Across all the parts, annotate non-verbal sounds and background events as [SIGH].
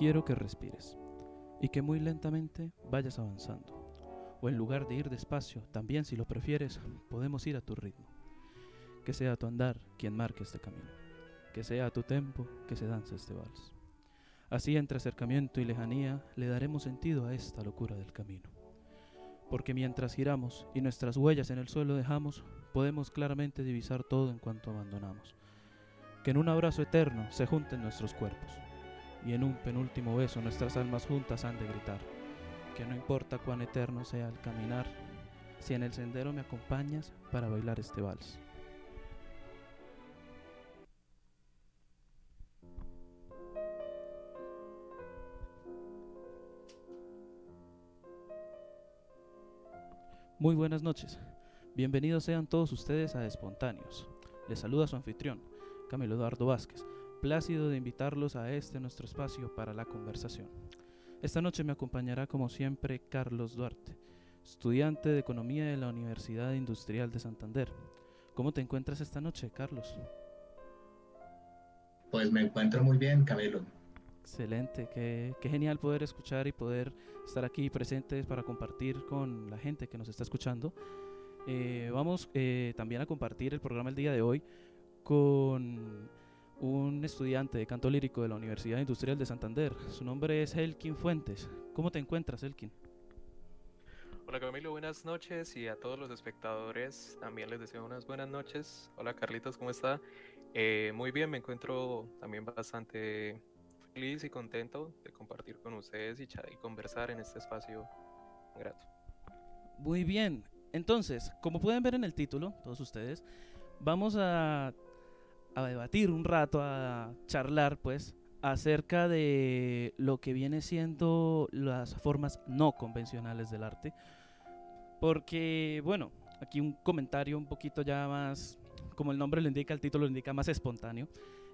quiero que respires y que muy lentamente vayas avanzando. O en lugar de ir despacio, también si lo prefieres, podemos ir a tu ritmo. Que sea tu andar quien marque este camino. Que sea a tu tempo que se dance este vals. Así entre acercamiento y lejanía le daremos sentido a esta locura del camino. Porque mientras giramos y nuestras huellas en el suelo dejamos, podemos claramente divisar todo en cuanto abandonamos. Que en un abrazo eterno se junten nuestros cuerpos y en un penúltimo beso nuestras almas juntas han de gritar, que no importa cuán eterno sea el caminar, si en el sendero me acompañas para bailar este vals. Muy buenas noches. Bienvenidos sean todos ustedes a Espontáneos. Les saluda su anfitrión, Camilo Eduardo Vázquez, plácido de invitarlos a este nuestro espacio para la conversación. Esta noche me acompañará como siempre Carlos Duarte, estudiante de Economía de la Universidad Industrial de Santander. ¿Cómo te encuentras esta noche, Carlos? Pues me encuentro muy bien, Camilo. Excelente, qué, genial poder escuchar y poder estar aquí presentes para compartir con la gente que nos está escuchando. Eh, vamos eh, también a compartir el programa el día de hoy con un estudiante de canto lírico de la Universidad Industrial de Santander. Su nombre es Elkin Fuentes. ¿Cómo te encuentras, Elkin? Hola Camilo, buenas noches y a todos los espectadores también les deseo unas buenas noches. Hola Carlitos, ¿cómo está? Eh, muy bien, me encuentro también bastante feliz y contento de compartir con ustedes y, y conversar en este espacio grato. Muy bien, entonces, como pueden ver en el título, todos ustedes, vamos a a debatir un rato, a charlar, pues, acerca de lo que viene siendo las formas no convencionales del arte. Porque, bueno, aquí un comentario un poquito ya más, como el nombre lo indica, el título lo indica, más espontáneo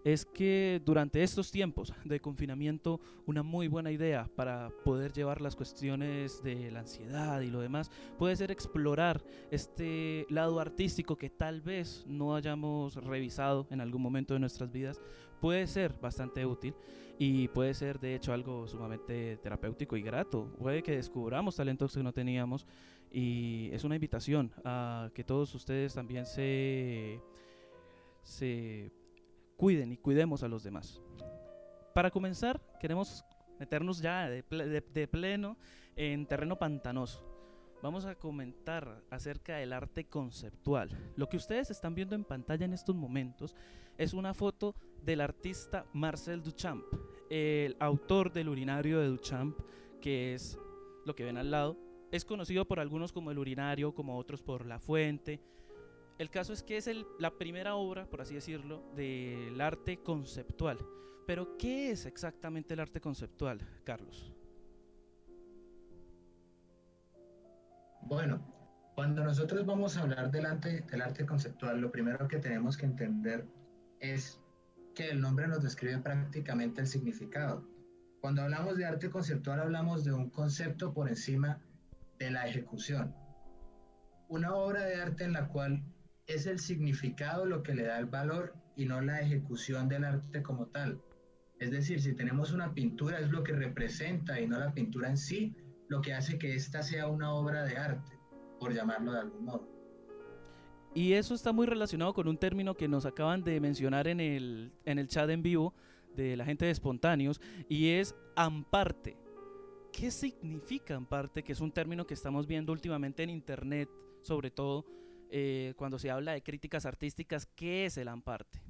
es que durante estos tiempos de confinamiento una muy buena idea para poder llevar las cuestiones de la ansiedad y lo demás puede ser explorar este lado artístico que tal vez no hayamos revisado en algún momento de nuestras vidas. Puede ser bastante útil y puede ser de hecho algo sumamente terapéutico y grato. Puede que descubramos talentos que no teníamos y es una invitación a que todos ustedes también se, se cuiden y cuidemos a los demás. Para comenzar, queremos meternos ya de, pleno en terreno pantanoso. Vamos a comentar acerca del arte conceptual. Lo que ustedes están viendo en pantalla en estos momentos es una foto del artista Marcel Duchamp, el autor del urinario de Duchamp, que es lo que ven al lado. Es conocido por algunos como el urinario, como otros por la fuente, el caso es que es la primera obra, por así decirlo, del arte conceptual. Pero, ¿qué es exactamente el arte conceptual, Carlos? Bueno, cuando nosotros vamos a hablar del arte, del arte conceptual, lo primero que tenemos que entender es que el nombre nos describe prácticamente el significado. Cuando hablamos de arte conceptual hablamos de un concepto por encima de la ejecución. Una obra de arte en la cual es el significado lo que le da el valor y no la ejecución del arte como tal. Es decir, si tenemos una pintura es lo que representa y no la pintura en sí lo que hace que ésta sea una obra de arte, por llamarlo de algún modo. Y eso está muy relacionado con un término que nos acaban de mencionar en el, en el chat en vivo de la gente de Espontáneos y es amparte. ¿Qué significa amparte? Que es un término que estamos viendo últimamente en internet, sobre todo, eh, cuando se habla de críticas artísticas, ¿qué es el amparte?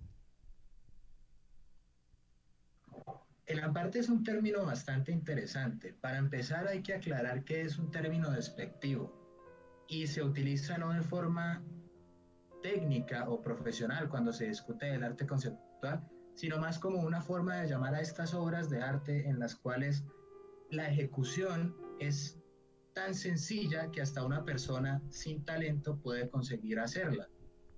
El amparte es un término bastante interesante. Para empezar hay que aclarar que es un término despectivo y se utiliza no de forma técnica o profesional cuando se discute del arte conceptual, sino más como una forma de llamar a estas obras de arte en las cuales la ejecución es tan sencilla que hasta una persona sin talento puede conseguir hacerla.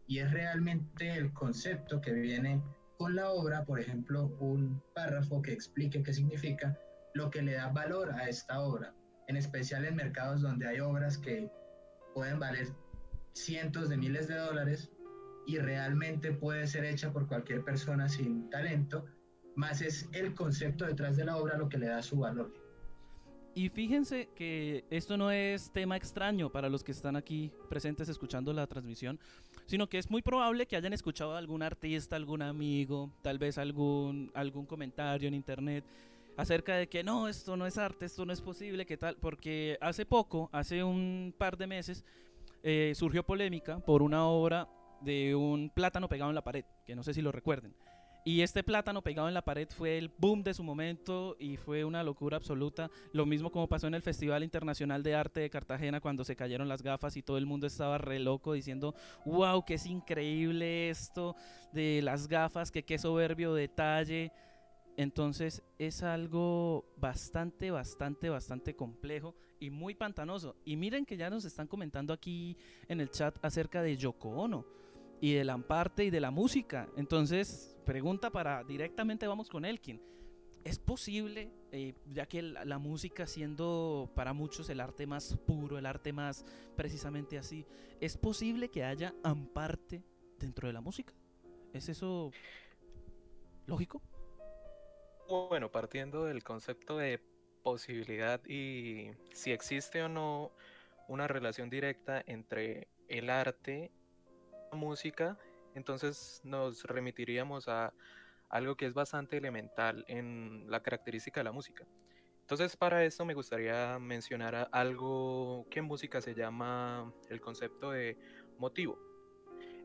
Y es realmente el concepto que viene con la obra, por ejemplo, un párrafo que explique qué significa, lo que le da valor a esta obra, en especial en mercados donde hay obras que pueden valer cientos de miles de dólares y realmente puede ser hecha por cualquier persona sin talento, más es el concepto detrás de la obra lo que le da su valor. Y fíjense que esto no es tema extraño para los que están aquí presentes escuchando la transmisión, sino que es muy probable que hayan escuchado a algún artista, algún amigo, tal vez algún, algún comentario en internet acerca de que no, esto no es arte, esto no es posible, que tal, porque hace poco, hace un par de meses, eh, surgió polémica por una obra de un plátano pegado en la pared, que no sé si lo recuerden. Y este plátano pegado en la pared fue el boom de su momento y fue una locura absoluta. Lo mismo como pasó en el Festival Internacional de Arte de Cartagena cuando se cayeron las gafas y todo el mundo estaba re loco diciendo, wow, que es increíble esto de las gafas, que qué soberbio detalle. Entonces es algo bastante, bastante, bastante complejo y muy pantanoso. Y miren que ya nos están comentando aquí en el chat acerca de Yoko Ono y de Lamparte y de la música. Entonces, pregunta para directamente vamos con Elkin. ¿Es posible, eh, ya que la, música siendo para muchos el arte más puro, el arte más precisamente así, ¿es posible que haya amparte dentro de la música? ¿Es eso lógico? Bueno, partiendo del concepto de posibilidad y si existe o no una relación directa entre el arte música, entonces nos remitiríamos a algo que es bastante elemental en la característica de la música. Entonces para esto me gustaría mencionar algo que en música se llama el concepto de motivo.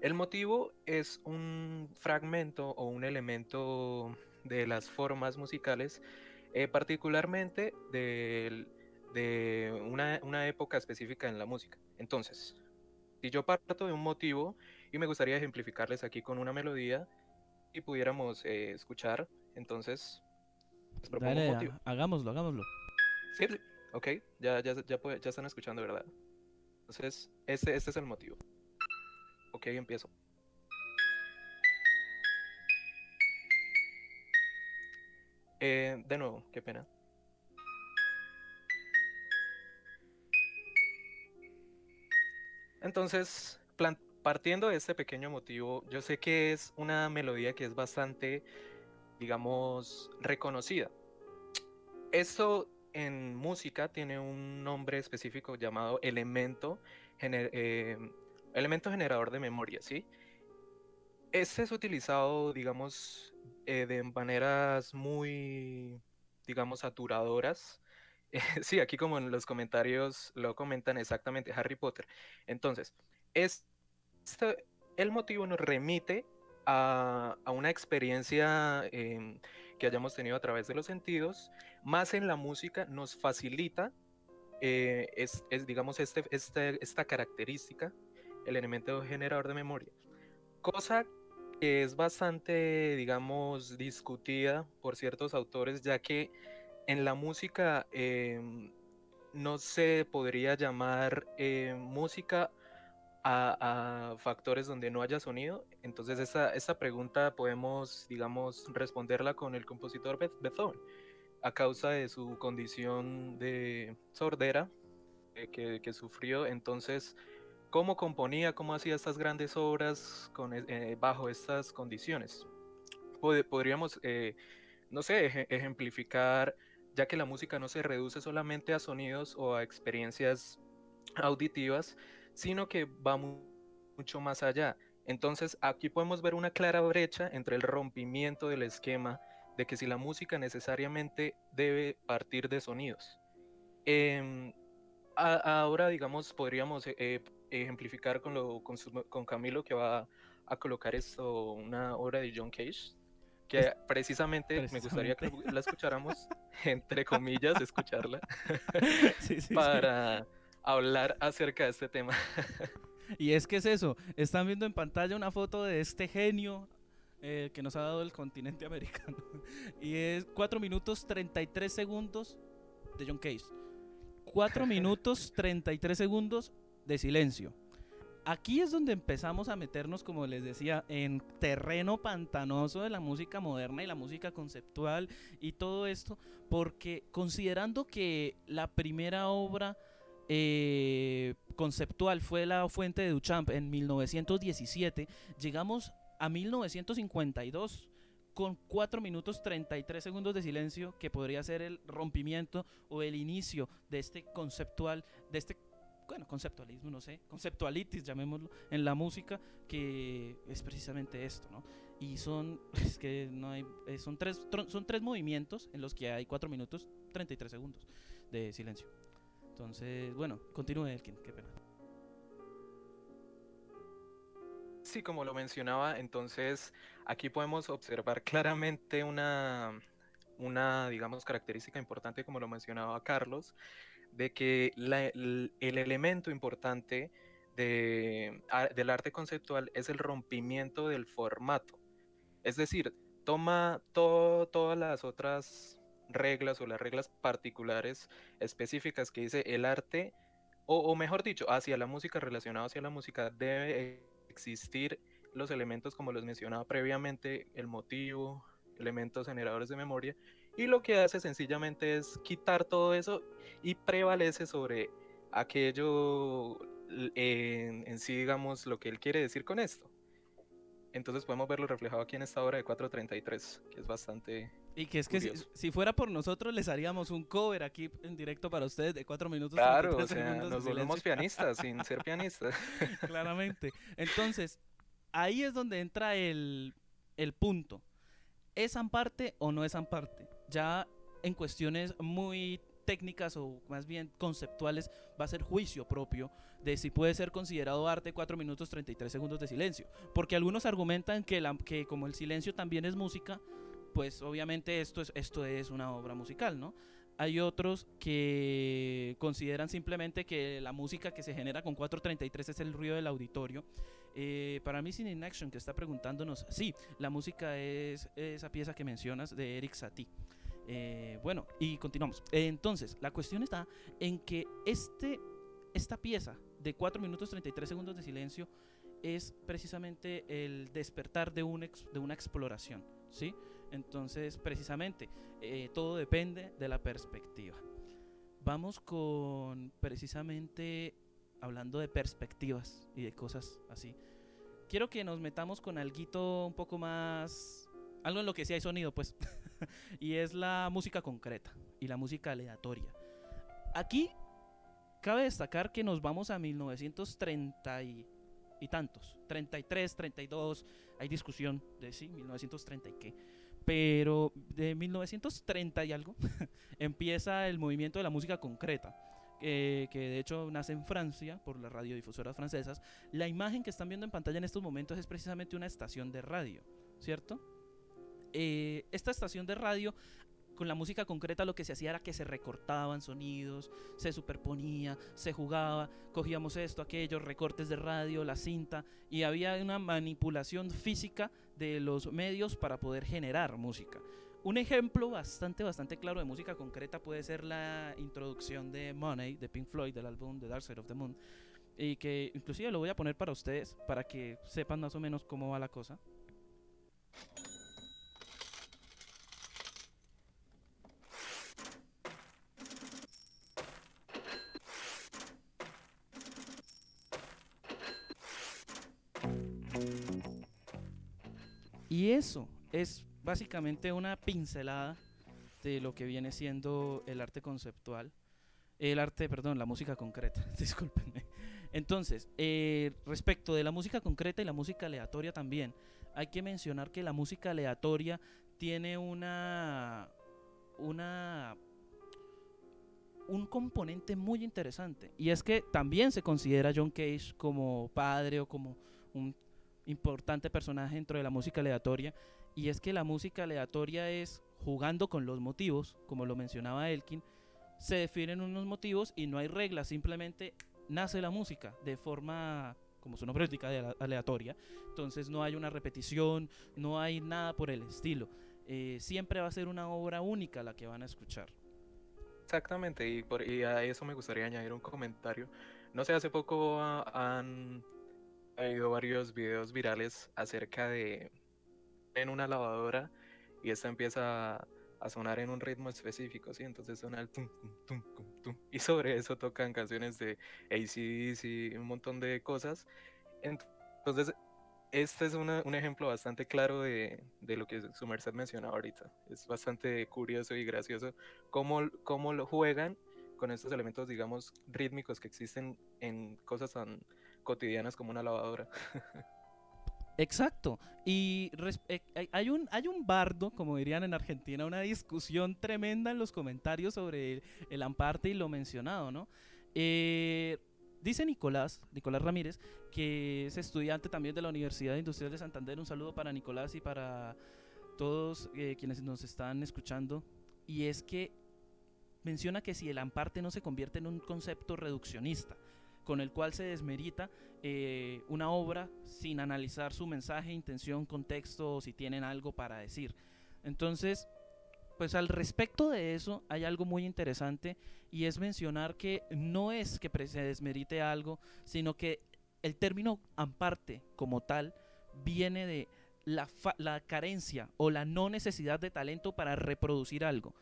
El motivo es un fragmento o un elemento de las formas musicales, eh, particularmente de, una, una época específica en la música. Entonces, si yo parto de un motivo y me gustaría ejemplificarles aquí con una melodía y pudiéramos eh, escuchar, entonces les propongo un motivo. hagámoslo, hagámoslo. Sí, ok, ya, ya, ya, ya están escuchando, ¿verdad? Entonces, este, este es el motivo. Ok, empiezo. Eh, de nuevo, qué pena. Entonces, partiendo de este pequeño motivo, yo sé que es una melodía que es bastante, digamos, reconocida. Esto en música tiene un nombre específico llamado elemento, eh, elemento generador de memoria, ¿sí? Este es utilizado, digamos, eh, de maneras muy, digamos, saturadoras [LAUGHS] sí, aquí como en los comentarios lo comentan exactamente Harry Potter. Entonces, es, el motivo nos remite a, una experiencia em, que hayamos tenido a través de los sentidos, más en la música nos facilita, eh, es, digamos, este, este, esta característica, el elemento generador de memoria. Cosa que es bastante, digamos, discutida por ciertos autores, ya que en la música em, no se podría llamar eh, música a, factores donde no haya sonido. Entonces esa, pregunta podemos, digamos, responderla con el compositor Beethoven, a causa de su condición de sordera eh, que, sufrió. Entonces, ¿cómo componía, cómo hacía estas grandes obras con, eh, bajo estas condiciones? podríamos, no sé, ejemplificar ya que la música no se reduce solamente a sonidos o a experiencias auditivas, sino que va mucho más allá. Entonces aquí podemos ver una clara brecha entre el rompimiento del esquema de que si la música necesariamente debe partir de sonidos. Em, ahora, digamos, podríamos eh, ejemplificar con, lo, con, Camilo que va a colocar esto, una obra de John Cage, que precisamente, me gustaría que la escucháramos, [LAUGHS] entre comillas, escucharla, [LAUGHS] para hablar acerca de este tema. y es que es eso, están viendo en pantalla una foto de este genio eh, que nos ha dado el continente [LAUGHS] americano. y es 4 minutos 33 segundos de John Case. 4 minutos 33 segundos de silencio aquí es donde empezamos a meternos, como les decía, en terreno pantanoso de la música moderna y la música conceptual y todo esto, porque considerando que la primera obra eh, conceptual fue la fuente de Duchamp en 1917, llegamos a 1952 con 4 minutos 33 segundos de silencio, que podría ser el rompimiento o el inicio de este conceptual, de este bueno, conceptualismo, no sé, conceptualitis, llamémoslo, en la música, que es precisamente esto, ¿no? Y son, [LAUGHS] es que no hay, eh, son tres, son tres movimientos en los que hay 4 minutos 33 segundos de silencio. Entonces, bueno, continúe Elkin, qué pena. Sí, como lo mencionaba, entonces aquí podemos observar claramente una, una, digamos, característica importante, como lo mencionaba Carlos, de que el, elemento importante de, del arte conceptual es el rompimiento del formato. Es decir, toma todas las otras reglas o las reglas particulares específicas que dice el arte, o, o mejor dicho, hacia la música, relacionado hacia la música, debe existir los elementos como los mencionaba previamente, el motivo, elementos generadores de memoria, y lo que hace sencillamente es quitar todo eso y prevalece sobre aquello en, en, sí, digamos, lo que él quiere decir con esto. Entonces podemos verlo reflejado aquí en esta obra de 433, que es bastante... Y que es que si, fuera por nosotros les haríamos un cover aquí en directo para ustedes de 4 minutos. Claro, o sea, nos volvemos pianistas sin [LAUGHS] ser pianistas. [LAUGHS] Claramente. Entonces, ahí es donde entra el, el punto. ¿Es parte o no es parte? Ya en cuestiones muy técnicas o más bien conceptuales va a ser juicio propio de si puede ser considerado arte 4 minutos 33 segundos de silencio. Porque algunos argumentan que, la, que como el silencio también es música, pues obviamente esto es, esto es una obra musical, ¿no? Hay otros que consideran simplemente que la música que se genera con 433 es el ruido del auditorio. Eh, para mí, Sin In Action, que está preguntándonos, sí, la música es esa pieza que mencionas de Eric Satie. Eh, bueno, y continuamos. entonces, la cuestión está en que este, esta pieza de 4 minutos 33 segundos de silencio es precisamente el despertar de, un de una exploración, ¿sí? Entonces, precisamente, eh, todo depende de la perspectiva. Vamos con precisamente hablando de perspectivas y de cosas así. Quiero que nos metamos con algo un poco más algo en lo que sí hay sonido, pues. [LAUGHS] [LAUGHS] y es la música concreta y la música aleatoria. Aquí cabe destacar que nos vamos a 1930 y, tantos. 33, 32. Hay discusión de sí, 1930 y qué. Pero de 1930 y algo [LAUGHS] empieza el movimiento de la música concreta. que de hecho nace en Francia por las radiodifusoras francesas. La imagen que están viendo en pantalla en estos momentos es precisamente una estación de radio, ¿cierto? Eh, esta estación de radio con la música concreta lo que se hacía era que se recortaban sonidos, se superponía, se jugaba, cogíamos esto, aquello, recortes de radio, la cinta, y había una manipulación física de los medios para poder generar música. Un ejemplo bastante, bastante claro de música concreta puede ser la introducción de Money de Pink Floyd del álbum The Dark Side of the Moon, y que inclusive lo voy a poner para ustedes, para que sepan más o menos cómo va la cosa. Y eso es básicamente una pincelada de lo que viene siendo el arte conceptual. El arte, perdón, la música concreta, [LAUGHS] discúlpenme. Entonces, eh, respecto de la música concreta y la música aleatoria también, hay que mencionar que la música aleatoria tiene una, una un componente muy interesante y es que también se considera John Cage como padre o como un importante personaje dentro de la música aleatoria y es que la música aleatoria es jugando con los motivos, como lo mencionaba Elkin, se definen unos motivos y no hay reglas, simplemente nace la música de forma, como su nombre indica, aleatoria. Entonces no hay una repetición, no hay nada por el estilo. Eh, siempre va a ser una obra única la que van a escuchar. Exactamente, y, por, y a eso me gustaría añadir un comentario. No sé, hace poco han ha habido varios videos virales acerca de en una lavadora y esta empieza a, sonar en un ritmo específico, ¿sí? Entonces suena el tum, tum, tum, tum, y sobre eso tocan canciones de ACDC y un montón de cosas. Entonces, este es un ejemplo bastante claro de, lo que su merced mencionaba ahorita. Es bastante curioso y gracioso cómo, cómo lo juegan con estos elementos, digamos, rítmicos que existen en cosas tan cotidianas como una lavadora. Exacto. Y eh, hay un, hay un bardo, como dirían en Argentina, una discusión tremenda en los comentarios sobre el, amparte y lo mencionado, ¿no? Eh, dice Nicolás, Nicolás Ramírez, que es estudiante también de la Universidad Industrial de Santander. Un saludo para Nicolás y para todos eh, quienes nos están escuchando. Y es que menciona que si el amparte no se convierte en un concepto reduccionista, con el cual se desmerita eh, una obra sin analizar su mensaje, intención, contexto o si tienen algo para decir. Entonces, pues al respecto de eso hay algo muy interesante y es mencionar que no es que se desmerite algo, sino que el término amparte como tal viene de la, la carencia o la no necesidad de talento para reproducir algo.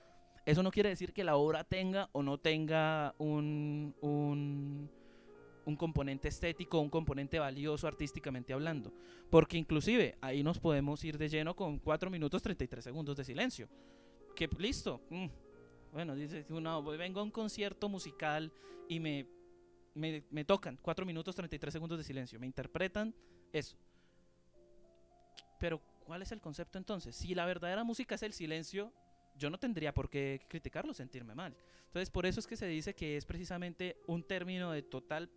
Eso no quiere decir que la obra tenga o no tenga un, un un componente estético, un componente valioso artísticamente hablando. Porque inclusive ahí nos podemos ir de lleno con 4 minutos 33 segundos de silencio. Que listo. Mm. Bueno, dice uno, vengo a un concierto musical y me, me, me tocan 4 minutos 33 segundos de silencio. Me interpretan eso. Pero, ¿cuál es el concepto entonces? Si la verdadera música es el silencio, yo no tendría por qué criticarlo, sentirme mal. Entonces, por eso es que se dice que es precisamente un término de total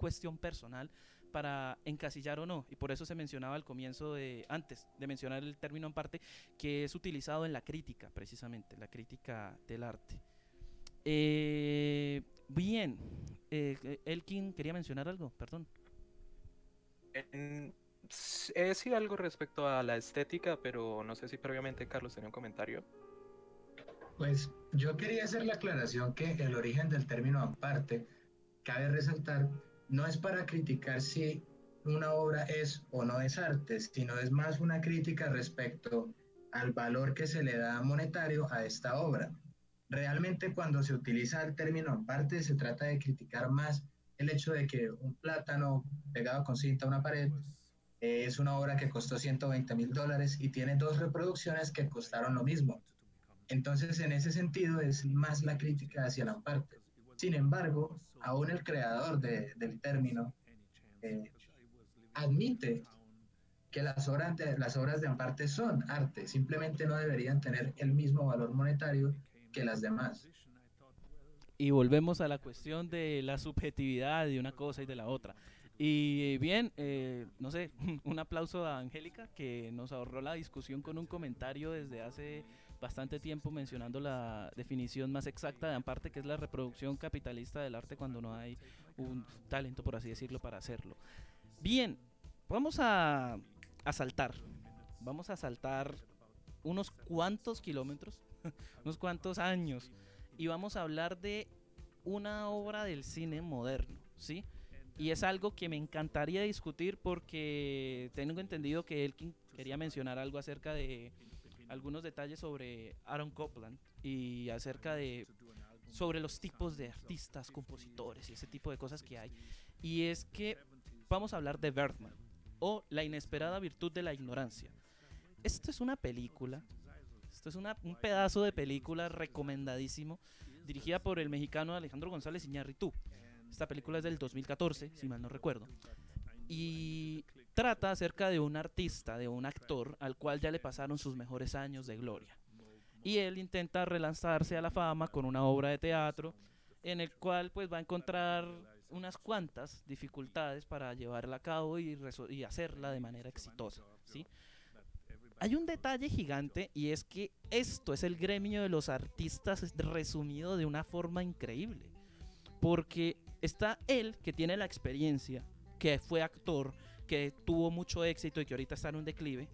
cuestión personal para encasillar o no. Y por eso se mencionaba al comienzo de, antes de mencionar el término en parte, que es utilizado en la crítica, precisamente, la crítica del arte. Eh, bien, eh, Elkin quería mencionar algo, perdón. He sido algo respecto a la estética, pero no sé si previamente Carlos tenía un comentario. Pues yo quería hacer la aclaración que el origen del término aparte, cabe resaltar no es para criticar si una obra es o no es arte, sino es más una crítica respecto al valor que se le da monetario a esta obra. Realmente cuando se utiliza el término aparte se trata de criticar más el hecho de que un plátano pegado con cinta a una pared eh, es una obra que costó 120 mil dólares y tiene dos reproducciones que costaron lo mismo. Entonces, en ese sentido, es más la crítica hacia la parte. Sin embargo, aún el creador del término eh, admite que las obras, de, las obras de Amparte son arte, simplemente no deberían tener el mismo valor monetario que las demás. Y volvemos a la cuestión de la subjetividad de una cosa y de la otra. Y bien, eh, no sé, [LAUGHS] un aplauso a Angélica que nos ahorró la discusión con un comentario desde hace bastante tiempo mencionando la definición más exacta de Amparte, que es la reproducción capitalista del arte cuando no hay un talento, por así decirlo, para hacerlo. Bien, vamos a, a saltar. Vamos a saltar unos cuantos kilómetros, [LAUGHS] unos cuantos años, y vamos a hablar de una obra del cine moderno, ¿sí? Y es algo que me encantaría discutir porque tengo entendido que él quería mencionar algo acerca de algunos detalles sobre Aaron Copland y acerca de sobre los tipos de artistas, compositores y ese tipo de cosas que hay. Y es que vamos a hablar de Bergman o La inesperada virtud de la ignorancia. Esto es una película, esto es un pedazo de película recomendadísimo, dirigida por el mexicano Alejandro González Iñárritu. Esta película es del 2014, si mal no recuerdo. Y trata acerca de un artista, de un actor al cual ya le pasaron sus mejores años de gloria. Y él intenta relanzarse a la fama con una obra de teatro en el cual pues va a encontrar unas cuantas dificultades para llevarla a cabo y, y hacerla de manera exitosa, ¿sí? Hay un detalle gigante y es que esto es el gremio de los artistas resumido de una forma increíble. Porque está él que tiene la experiencia, que fue actor, que tuvo mucho éxito y que ahorita está en un declive,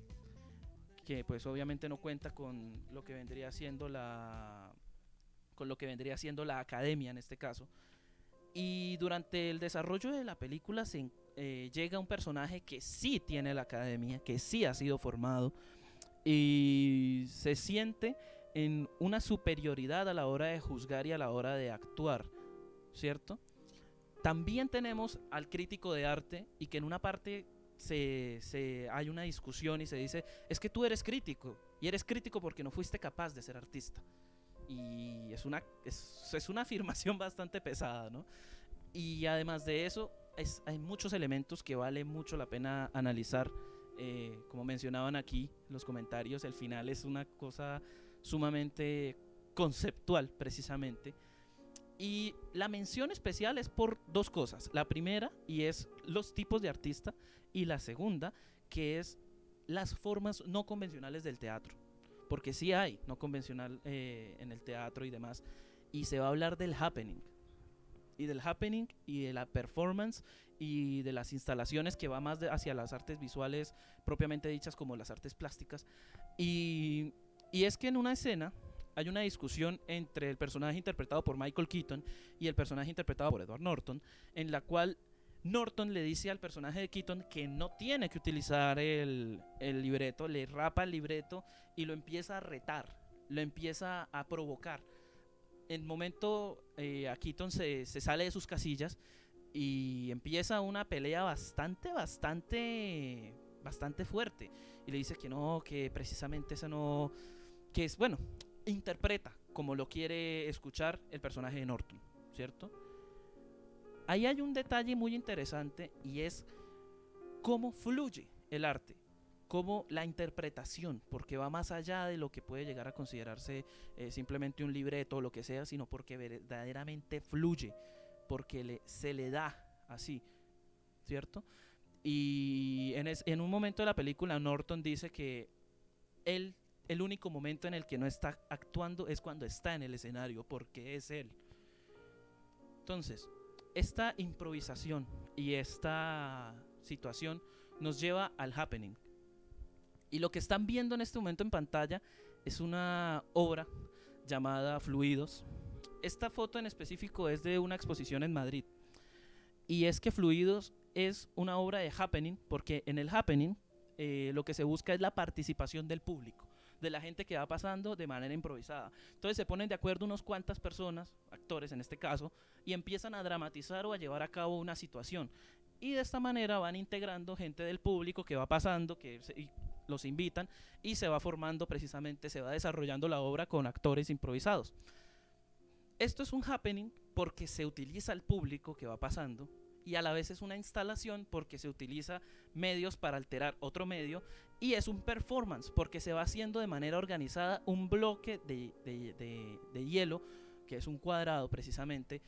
que pues obviamente no cuenta con lo que vendría siendo la con lo que vendría siendo la academia en este caso. Y durante el desarrollo de la película se eh, llega un personaje que sí tiene la academia, que sí ha sido formado y se siente en una superioridad a la hora de juzgar y a la hora de actuar, ¿cierto? También tenemos al crítico de arte y que en una parte se, hay una discusión y se dice, es que tú eres crítico, y eres crítico porque no fuiste capaz de ser artista. Y es una, es, una [LAUGHS] afirmación bastante pesada, ¿no? Y además de eso, es, hay muchos elementos que vale mucho la pena analizar. Eh, como mencionaban aquí los comentarios, el final es una cosa sumamente conceptual, precisamente. Y la mención especial es por dos cosas. La primera, y es los tipos de artista, y la segunda, que es las formas no convencionales del teatro. Porque sí hay no convencional eh, en el teatro y demás. Y se va a hablar del happening. Y del happening y de la performance y de las instalaciones que va más hacia las artes visuales propiamente dichas como las artes plásticas. Y, y es que en una escena hay una discusión entre el personaje interpretado por Michael Keaton y el personaje interpretado por Edward Norton, en la cual Norton le dice al personaje de Keaton que no tiene que utilizar el, libreto, le rapa el libreto y lo empieza a retar, lo empieza a provocar. En el momento eh, a Keaton se, se sale de sus casillas y empieza una pelea bastante, bastante, bastante fuerte. Y le dice que no, que precisamente esa no, que es, bueno, interpreta como lo quiere escuchar el personaje de Norton, ¿cierto? Ahí hay un detalle muy interesante y es cómo fluye el arte, cómo la interpretación, porque va más allá de lo que puede llegar a considerarse eh, simplemente un libreto o lo que sea, sino porque verdaderamente fluye, porque se le da así, ¿cierto? Y en, en un momento de la película Norton dice que él el único momento en el que no está actuando es cuando está en el escenario, porque es él. Entonces, esta improvisación y esta situación nos lleva al happening. Y lo que están viendo en este momento en pantalla es una obra llamada Fluidos. Esta foto en específico es de una exposición en Madrid. Y es que Fluidos es una obra de happening, porque en el happening eh, lo que se busca es la participación del público de la gente que va pasando de manera improvisada. Entonces se ponen de acuerdo unos cuantas personas, actores en este caso, y empiezan a dramatizar o a llevar a cabo una situación. Y de esta manera van integrando gente del público que va pasando, que los invitan, y se va formando precisamente, se va desarrollando la obra con actores improvisados. Esto es un happening porque se utiliza el público que va pasando y a la vez es una instalación porque se utiliza medios para alterar otro medio y es un performance porque se va haciendo de manera organizada un bloque de, hielo, que es un cuadrado precisamente,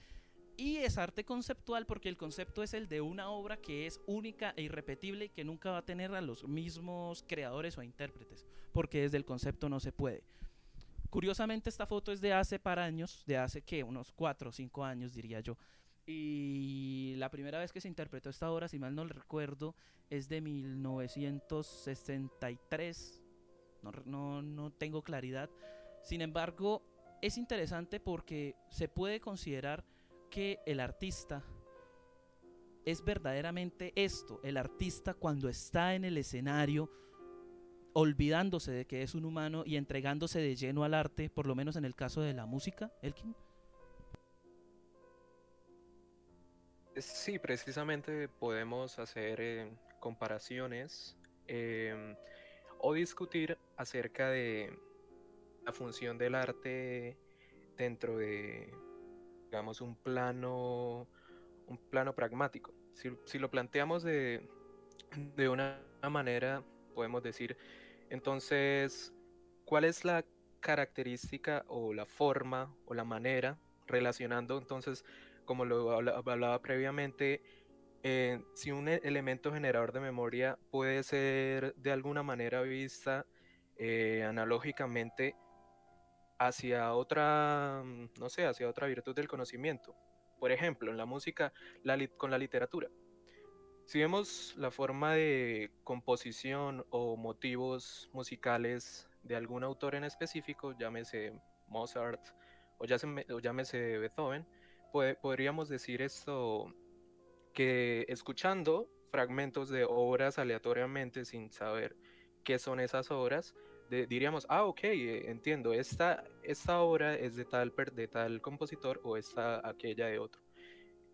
y es arte conceptual porque el concepto es el de una obra que es única e irrepetible y que nunca va a tener a los mismos creadores o intérpretes, porque desde el concepto no se puede. Curiosamente esta foto es de hace para años, de hace que unos 4 o 5 años diría yo. Y la primera vez que se interpretó esta obra, si mal no recuerdo, es de 1963. No, no, tengo claridad. Sin embargo, es interesante porque se puede considerar que el artista es verdaderamente esto, el artista cuando está en el escenario, olvidándose de que es un humano y entregándose de lleno al arte, por lo menos en el caso de la música, Elkin. Sí, precisamente podemos hacer eh, comparaciones em, o discutir acerca de la función del arte dentro de, digamos, un plano, un plano pragmático. Si, lo planteamos de, de una manera, podemos decir, entonces, ¿cuál es la característica o la forma o la manera relacionando entonces como lo hablaba previamente, eh, si un e-, elemento generador de memoria puede ser de alguna manera vista eh, analógicamente hacia otra, mm, no sé, hacia otra virtud del conocimiento. Por ejemplo, en la música con la literatura. Si vemos la forma de composición o motivos musicales de algún autor en específico, llámese Mozart o llámese Beethoven, podríamos decir esto, que escuchando fragmentos de obras aleatoriamente sin saber qué son esas obras, diríamos, ah, ok, eh, entiendo, esta, esta obra es de tal, de tal compositor o esta, aquella de otro.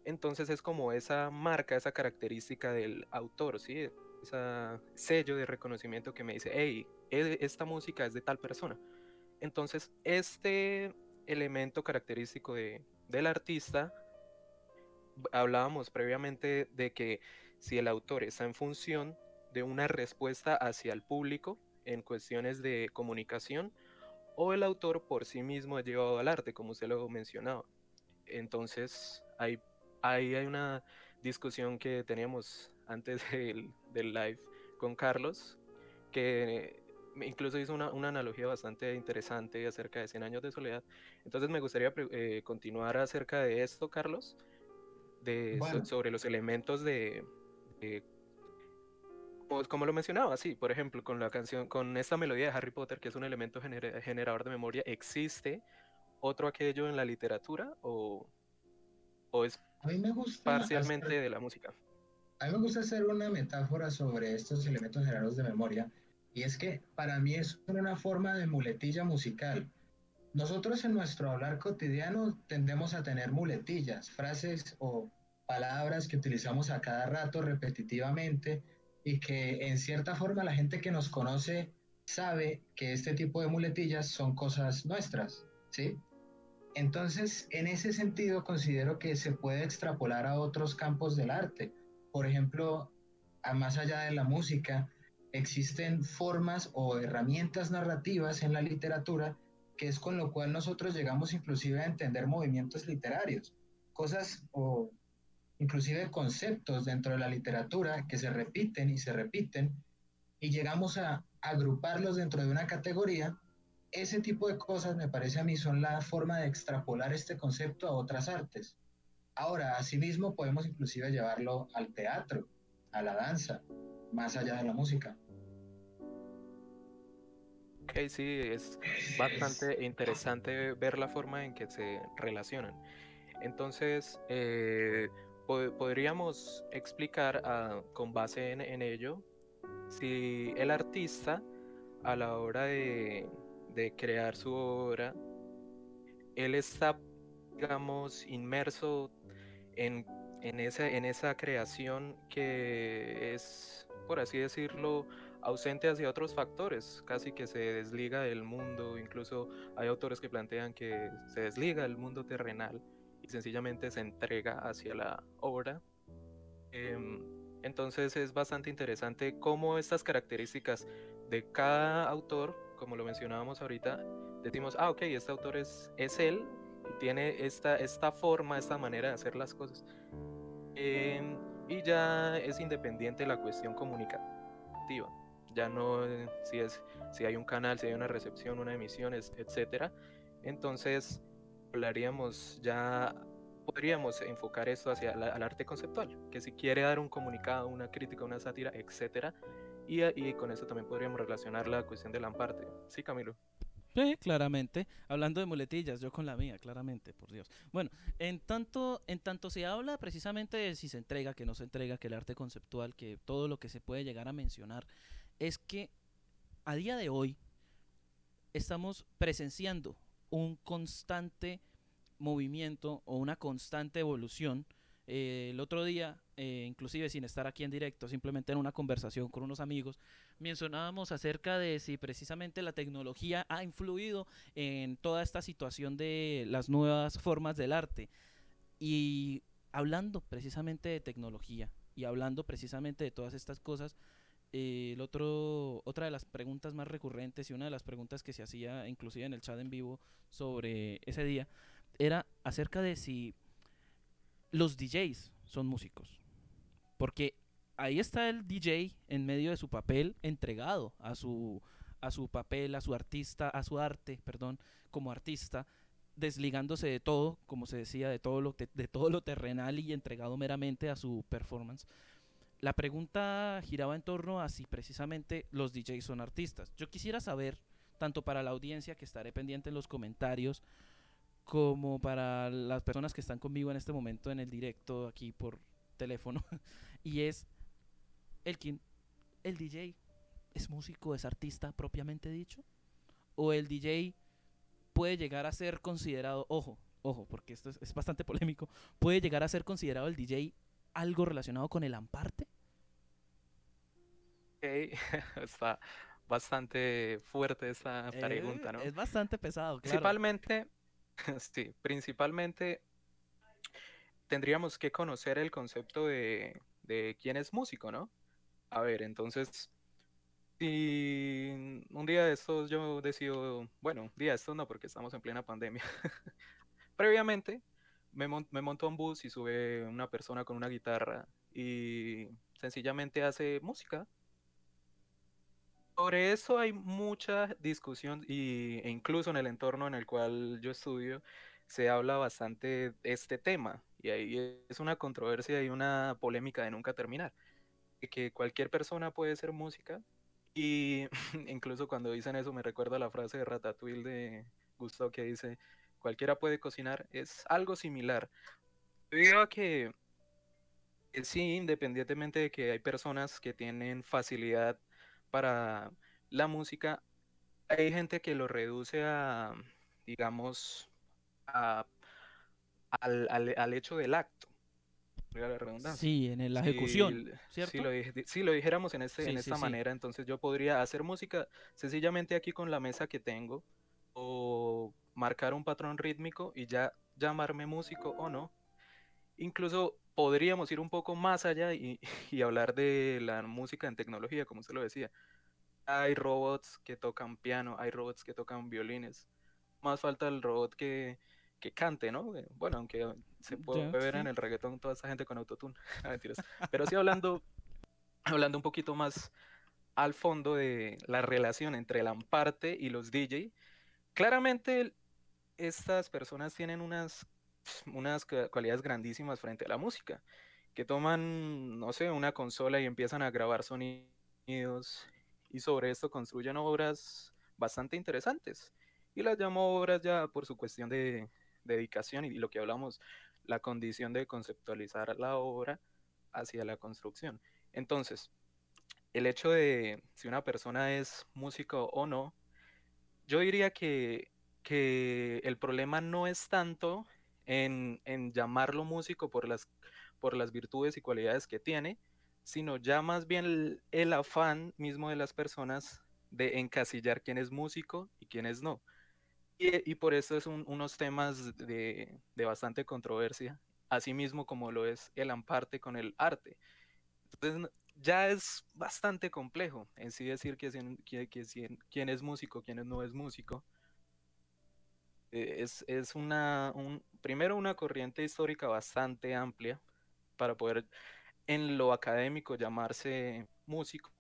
Entonces es como esa marca, esa característica del autor, ¿sí? sello de reconocimiento que me dice, hey, e, esta música es de tal persona. Entonces, este elemento característico de, del artista, hablábamos previamente de que si el autor está en función de una respuesta hacia el público en cuestiones de comunicación, o el autor por sí mismo es llevado al arte, como usted lo mencionaba. Entonces, ahí, ahí hay una discusión que teníamos antes [LAUGHS] del, del live con Carlos, que incluso hizo una, una, analogía bastante interesante acerca de 100 años de soledad. Entonces me gustaría eh, continuar acerca de esto, Carlos, de, sobre los elementos de, como, lo mencionaba, sí, por ejemplo, con la canción, con esta melodía de Harry Potter, que es un elemento generador de memoria, ¿existe otro aquello en la literatura o, o es parcialmente de la música? A mí me gusta hacer una metáfora sobre estos elementos generadores de memoria y es que para mí es una forma de muletilla musical. Nosotros en nuestro hablar cotidiano tendemos a tener muletillas, frases o palabras que utilizamos a cada rato repetitivamente y que en cierta forma la gente que nos conoce sabe que este tipo de muletillas son cosas nuestras, ¿sí? Entonces, en ese sentido, considero que se puede extrapolar a otros campos del arte. Por ejemplo, a más allá de la música, existen formas o herramientas narrativas en la literatura que es con lo cual nosotros llegamos inclusive a entender movimientos literarios, cosas o inclusive conceptos dentro de la literatura que se repiten y se repiten y llegamos a agruparlos dentro de una categoría. Ese tipo de cosas me parece a mí son la forma de extrapolar este concepto a otras artes. Ahora, asimismo podemos inclusive llevarlo al teatro, a la danza, más allá de la música. Sí, es bastante interesante ver la forma en que se relacionan. Entonces, eh, podríamos explicar ah, con base en, ello si el artista a la hora de, crear su obra, él está, digamos, inmerso en, en, en esa creación que es, por así decirlo, ausente hacia otros factores, casi que se desliga del mundo, incluso hay autores que plantean que se desliga del mundo terrenal y sencillamente se entrega hacia la obra. Em, entonces es bastante interesante cómo estas características de cada autor, como lo mencionábamos ahorita, decimos, ah, ok, este autor es, es él tiene esta, esta forma, esta manera de hacer las cosas. Em, y ya es independiente la cuestión comunicativa ya no eh, si es si hay un canal, si hay una recepción, una emisión, etcétera. Entonces hablaríamos ya podríamos enfocar esto hacia el arte conceptual, que si quiere dar un comunicado, una crítica, una sátira, etcétera, y, y con eso también podríamos relacionar la cuestión de Lamparte. Sí, Camilo. Sí, claramente. Hablando de muletillas, yo con la mía, claramente, por Dios. Bueno, en tanto, en tanto se habla precisamente de si se entrega, que no se entrega, que el arte conceptual, que todo lo que se puede llegar a mencionar es que a día de hoy estamos presenciando un constante movimiento o una constante evolución. Eh, el otro día, eh, inclusive sin estar aquí en directo, simplemente en una conversación con unos amigos, mencionábamos acerca de si precisamente la tecnología ha influido en toda esta situación de las nuevas formas del arte. Y hablando precisamente de tecnología y hablando precisamente de todas estas cosas, eh, el otro, otra de las preguntas más recurrentes y una de las preguntas que se hacía inclusive en el chat en vivo sobre ese día era acerca de si los DJs son músicos. Porque ahí está el DJ en medio de su papel entregado a su, a su papel, a su artista, a su arte, perdón, como artista, desligándose de todo, como se decía, de todo lo, de todo lo terrenal y entregado meramente a su performance la pregunta giraba en torno a si precisamente los DJs son artistas. Yo quisiera saber, tanto para la audiencia que estaré pendiente en los comentarios, como para las personas que están conmigo en este momento en el directo aquí por teléfono, [LAUGHS] y es, Elkin, ¿el DJ es músico, es artista propiamente dicho? ¿O el DJ puede llegar a ser considerado, ojo, ojo, porque esto es, es bastante polémico, puede llegar a ser considerado el DJ algo relacionado con el amparte? [LAUGHS] está bastante fuerte esta pregunta, ¿no? Es bastante pesado, claro. Principalmente, [LAUGHS] sí, principalmente tendríamos que conocer el concepto de, de quién es músico, ¿no? A ver, entonces, si un día de estos yo decido, bueno, un día de estos no, porque estamos en plena pandemia. [LAUGHS] Previamente, me, me monto a un bus y sube una persona con una guitarra y sencillamente hace música. Sobre eso hay mucha discusión y, e incluso en el entorno en el cual yo estudio se habla bastante de este tema y ahí es una controversia y una polémica de nunca terminar. Que cualquier persona puede ser música y [LAUGHS] incluso cuando dicen eso me recuerda la frase de Ratatouille de Gusto que dice cualquiera puede cocinar, es algo similar. Debido a que sí, independientemente de que hay personas que tienen facilidad para la música, hay gente que lo reduce a, digamos, a, al, al, hecho del acto. La redundancia. Sí, en la ejecución, ¿cierto? Si lo, si lo dijéramos en, este, en esta manera, entonces yo podría hacer música sencillamente aquí con la mesa que tengo o marcar un patrón rítmico y ya llamarme músico o no. Incluso podríamos ir un poco más allá y, [LAUGHS] y, hablar de la música en tecnología, como usted lo decía. Hay robots que tocan piano, hay robots que tocan violines. Más falta el robot que, que cante, ¿no? Bueno, aunque se puede ver en el reggaetón toda esa gente con autotune. [LAUGHS] Mentiras. Pero sí hablando, hablando un poquito más al fondo de la relación entre el Amparte y los DJ, claramente estas personas tienen unas, unas cualidades grandísimas frente a la música, que toman, no sé, una consola y empiezan a grabar sonidos y sobre esto construyen obras bastante interesantes. Y las llamo obras ya por su cuestión de, dedicación y lo que hablamos, la condición de conceptualizar la obra hacia la construcción. Entonces, el hecho de si una persona es músico o no, yo diría que que el problema no es tanto en, llamarlo músico por las, por las virtudes y cualidades que tiene, sino ya más bien el, afán mismo de las personas de encasillar quién es músico y quién es no. Y, por eso es unos temas de, bastante controversia, así mismo como lo es el amparte con el arte. Entonces ya es bastante complejo en sí decir que, quién es músico, quién no es músico, eh, es, una, un, primero una corriente histórica bastante amplia para poder en lo académico llamarse músico,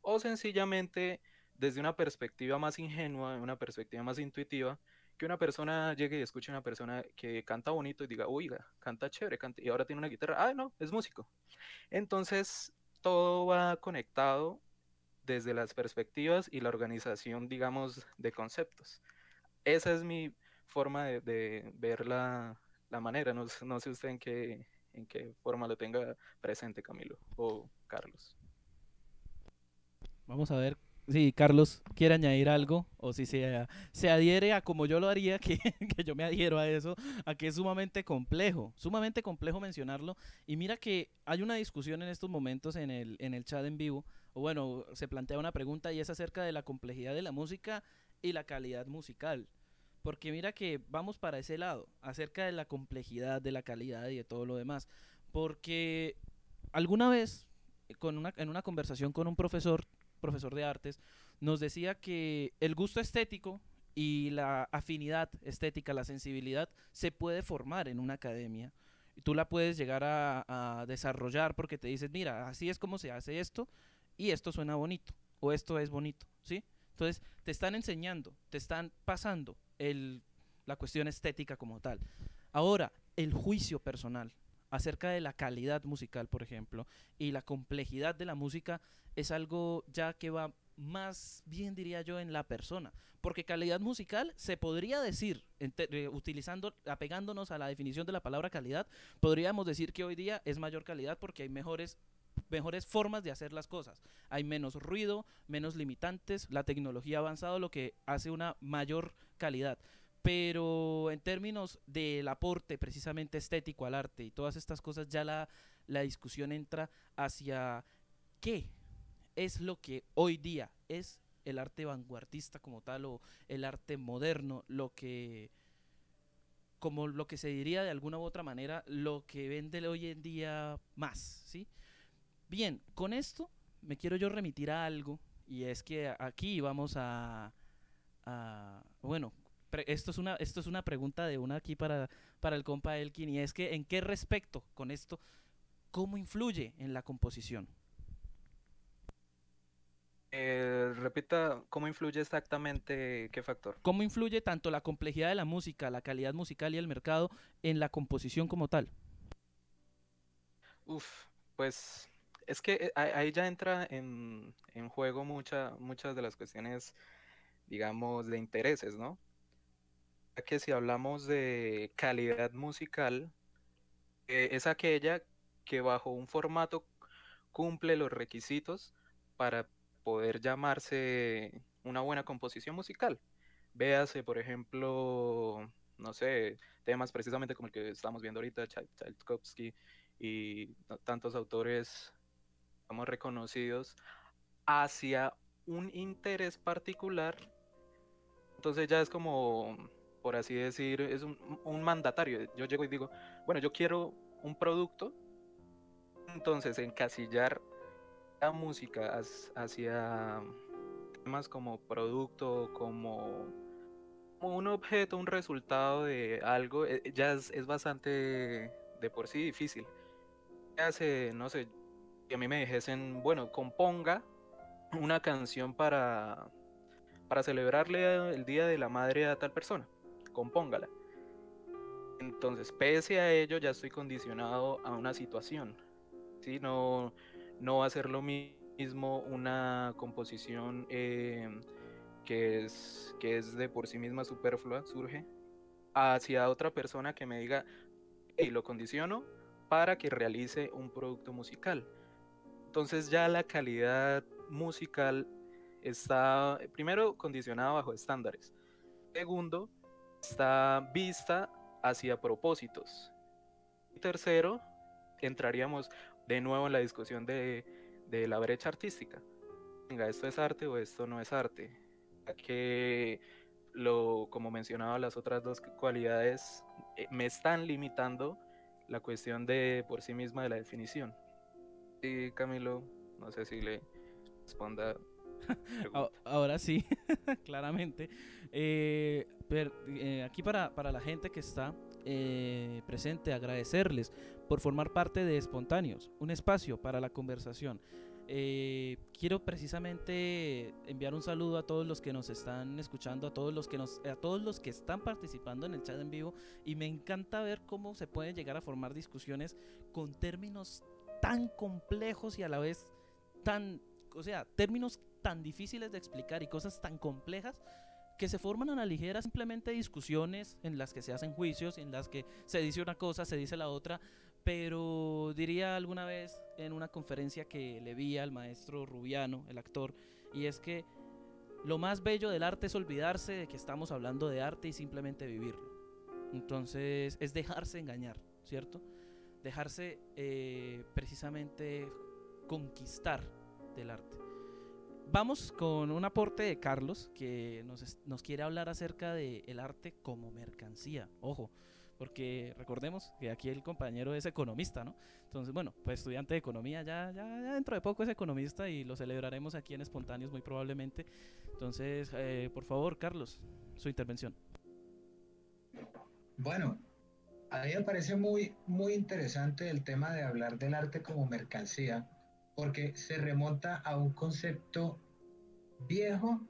o sencillamente desde una perspectiva más ingenua, una perspectiva más intuitiva, que una persona llegue y escuche a una persona que canta bonito y diga, oiga, canta chévere, canta, y ahora tiene una guitarra, ah, no, es músico. Entonces, todo va conectado desde las perspectivas y la organización, digamos, de conceptos esa es mi forma de, ver la, manera. No, sé usted en qué, en qué forma lo tenga presente, Camilo o Carlos. Vamos a ver si Carlos quiere añadir algo o si se, se adhiere a como yo lo haría, [LAUGHS] que, que, yo me adhiero a eso, a que es sumamente complejo, sumamente complejo mencionarlo. Y mira que hay una discusión en estos momentos en el, en el chat en vivo, o bueno, se plantea una pregunta y es acerca de la complejidad de la música y la calidad musical. Porque mira que vamos para ese lado, acerca de la complejidad, de la calidad y de todo lo demás. Porque alguna vez, en una conversación con un profesor, profesor de artes, nos decía que el gusto estético y la afinidad estética, la sensibilidad, se puede formar en una academia. Y tú la puedes llegar a, a desarrollar porque te dices, mira, así es como se hace esto y esto suena bonito o esto es bonito, ¿sí? Entonces, te están enseñando, te están pasando la cuestión estética como tal. Ahora, el juicio personal acerca de la calidad musical, por ejemplo, y la complejidad de la música es algo ya que va más bien, diría yo, en la persona. Porque calidad musical se podría decir, eh, utilizando, apegándonos a la definición de la palabra calidad, podríamos decir que hoy día es mayor calidad porque hay mejores mejores formas de hacer las cosas. Hay menos ruido, menos limitantes, la tecnología ha avanzado, lo que hace una mayor calidad. Pero en términos del aporte precisamente estético al arte y todas estas cosas, ya la, la discusión entra hacia qué es lo que hoy día es el arte vanguardista como tal o el arte moderno, lo que como lo que se diría de alguna u otra manera, lo que vende hoy en día más, ¿sí? Bien, con esto me quiero yo remitir a algo y es que aquí vamos a, bueno, esto es una esto es una pregunta de una aquí para para el compa Elkin y es que en qué respecto con esto cómo influye en la composición. Eh, repita, ¿cómo influye exactamente qué factor? ¿Cómo influye tanto la complejidad de la música, la calidad musical y el mercado en la composición como tal? Uf, pues es que eh, ahí ya entra en, juego mucha, muchas de las cuestiones, digamos, de intereses, ¿no? Ya que si hablamos de calidad musical, eh, es aquella que bajo un formato cumple los requisitos para poder llamarse una buena composición musical. Véase, por ejemplo, no sé, temas precisamente como el que estamos viendo ahorita, Tchaikovsky y tantos autores, reconocidos, hacia un interés particular. Entonces ya es como, por así decir, es un, mandatario. Yo llego y digo, bueno, yo quiero un producto, entonces encasillar música hacia temas como producto, como, un objeto, un resultado de algo, eh, ya es, bastante de por sí difícil. Hace, no sé, que a mí me dijesen, bueno, componga una canción para, para celebrarle el Día de la Madre a tal persona, compóngala. Entonces, pese a ello, ya estoy condicionado a una situación. ¿sí? No, no va a ser lo mismo una composición eh, que, es, que es de por sí misma superflua, surge, hacia otra persona que me diga, y lo condiciono para que realice un producto musical. Entonces ya la calidad musical está, primero, condicionada bajo estándares. Segundo, está vista hacia propósitos. Y tercero, entraríamos de nuevo en la discusión de, la brecha artística. Venga, esto es arte o esto no es arte. Que lo, como mencionaba, las otras dos cualidades eh, me están limitando la cuestión de por sí misma de la definición. Sí, Camilo, no sé si le responda. [LAUGHS] Ahora sí, [LAUGHS] claramente. Eh, eh, aquí para, para, la gente que está presente, agradecerles por formar parte de Espontáneos, un espacio para la conversación. Eh, quiero precisamente enviar un saludo a todos los que nos están escuchando, a todos los que nos, a todos los que están participando en el chat en vivo y me encanta ver cómo se pueden llegar a formar discusiones con términos tan complejos y a la vez tan, o sea, términos tan difíciles de explicar y cosas tan complejas que se forman a la ligera simplemente discusiones en las que se hacen juicios, en las que se dice una cosa, se dice la otra, pero diría alguna vez en una conferencia que le vi al maestro Rubiano, el actor, y es que lo más bello del arte es olvidarse de que estamos hablando de arte y simplemente vivirlo. Entonces es dejarse engañar, ¿cierto? Dejarse eh, precisamente conquistar del arte. Vamos con un aporte de Carlos que nos, nos quiere hablar acerca del el arte como mercancía. Ojo, porque recordemos que aquí el compañero es economista, ¿no? Entonces, bueno, pues estudiante de economía ya, ya, dentro de poco es economista y lo celebraremos aquí en Espontáneos muy probablemente. Entonces, eh, por favor, Carlos, su intervención. Bueno, a mí me parece muy, muy interesante el tema de hablar del arte como mercancía, porque se remonta a un concepto viejo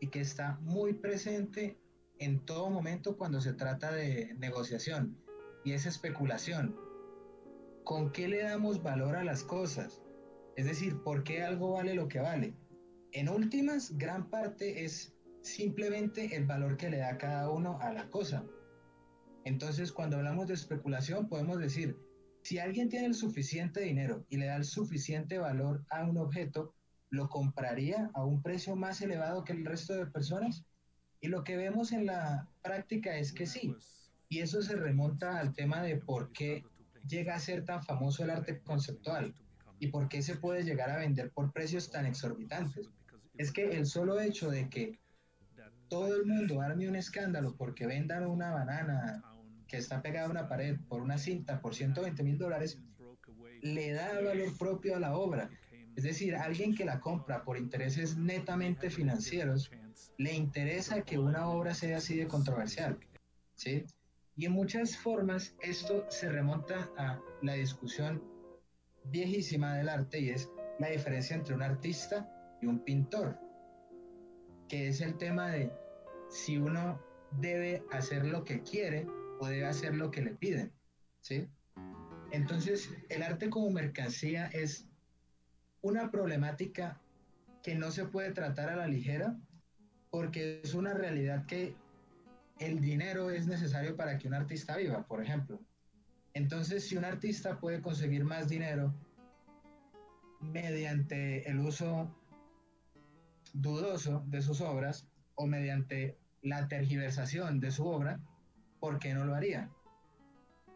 y que está muy presente en todo momento cuando se trata de negociación y es especulación. ¿Con qué le damos valor a las cosas? Es decir, ¿por qué algo vale lo que vale? En últimas, gran parte es simplemente el valor que le da cada uno a la cosa. Entonces, cuando hablamos de especulación, podemos decir, si alguien tiene el suficiente dinero y le da el suficiente valor a un objeto, ¿lo compraría a un precio más elevado que el resto de personas? Y lo que vemos en la práctica es que sí. Y eso se remonta al tema de por qué llega a ser tan famoso el arte conceptual. ¿Y por qué se puede llegar a vender por precios tan exorbitantes? Es que el solo hecho de que todo el mundo arme un escándalo porque vendan una banana que está pegada a una pared por una cinta por 120 mil dólares, le da valor propio a la obra. Es decir, alguien que la compra por intereses netamente financieros, le interesa que una obra sea así de controversial. ¿sí? Y en muchas formas esto se remonta a la discusión viejísima del arte y es la diferencia entre un artista y un pintor, que es el tema de si uno debe hacer lo que quiere o debe hacer lo que le piden. ¿sí? Entonces, el arte como mercancía es una problemática que no se puede tratar a la ligera porque es una realidad que el dinero es necesario para que un artista viva, por ejemplo. Entonces, si un artista puede conseguir más dinero mediante el uso dudoso de sus obras o mediante la tergiversación de su obra, ¿por qué no lo haría?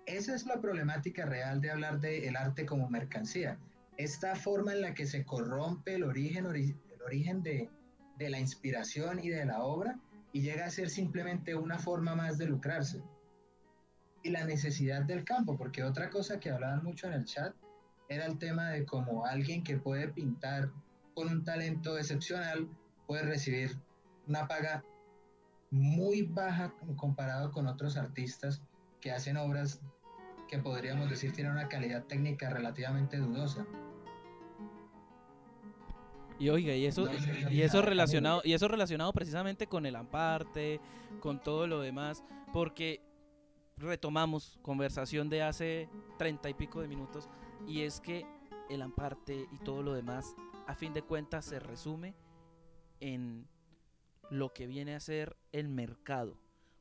Esa es la problemática real de hablar del arte como mercancía. Esta forma en la que se corrompe el origen, el origen de, de la inspiración y de la obra y llega a ser simplemente una forma más de lucrarse. Y la necesidad del campo, porque otra cosa que hablaban mucho en el chat era el tema de cómo alguien que puede pintar con un talento excepcional puede recibir una paga muy baja comparado con otros artistas que hacen obras que podríamos decir tienen una calidad técnica relativamente dudosa. Y oiga, y eso, y eso relacionado, y eso relacionado precisamente con el amparte, con todo lo demás, porque retomamos conversación de hace treinta y pico de minutos, y es que el amparte y todo lo demás, a fin de cuentas, se resume en lo que viene a ser el mercado.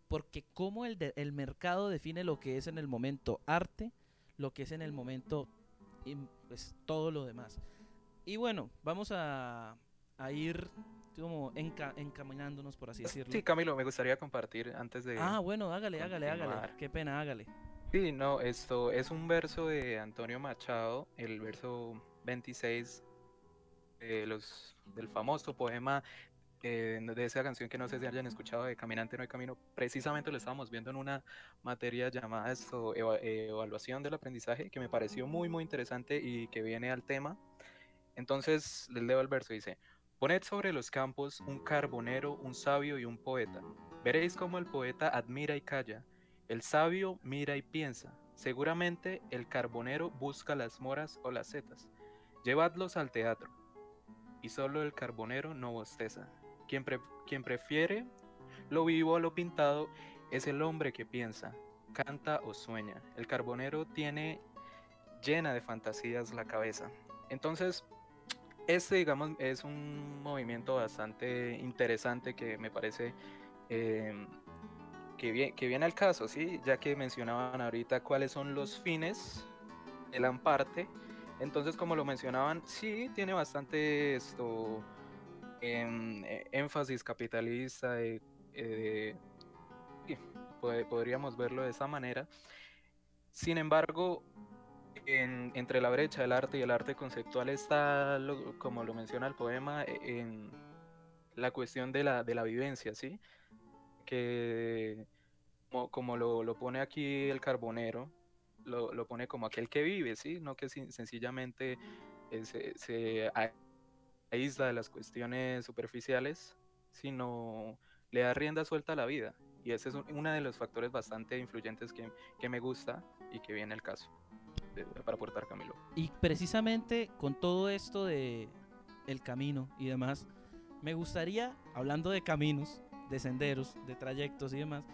Porque como el, el mercado define lo que es en el momento arte, lo que es en el momento pues, todo lo demás. Y bueno, vamos a, ir como encaminándonos, por así [LAUGHS] decirlo. Sí, Camilo, me gustaría compartir antes de... Ah, bueno, hágale, hágale, hágale. Qué pena, hágale. Sí, no, esto es un verso de Antonio Machado, el verso 26 de los, del famoso poema eh, de esa canción que no sé si hayan escuchado de Caminante no hay camino, precisamente lo estábamos viendo en una materia llamada esto, evaluación del aprendizaje, que me pareció muy, muy interesante y que viene al tema entonces les leo el verso, dice, poned sobre los campos un carbonero, un sabio y un poeta. Veréis cómo el poeta admira y calla, el sabio mira y piensa. Seguramente el carbonero busca las moras o las setas. Llevadlos al teatro. Y solo el carbonero no bosteza. Quien, prefiere lo vivo a lo pintado es el hombre que piensa, canta o sueña. El carbonero tiene llena de fantasías la cabeza. Entonces, este, digamos, es un movimiento bastante interesante que me parece em, que, que viene al caso, ¿sí? Ya que mencionaban ahorita cuáles son los fines del amparte. Entonces, como lo mencionaban, sí, tiene bastante esto, em, e, énfasis capitalista, podríamos verlo de esa manera. Sin embargo, entre la brecha del arte y el arte conceptual está, como lo menciona el poema, e, en la cuestión de la, de la vivencia, ¿sí? Que como, lo, pone aquí el carbonero, lo, pone como aquel que vive, ¿sí? No que sencillamente eh, se aísla de las cuestiones superficiales, sino le da rienda suelta a la vida. Y ese es uno de los factores bastante influyentes que, que me gusta y que viene el caso para aportar Camilo. Y precisamente con todo esto de el camino y demás, me gustaría, hablando de caminos, de senderos, de trayectos y demás,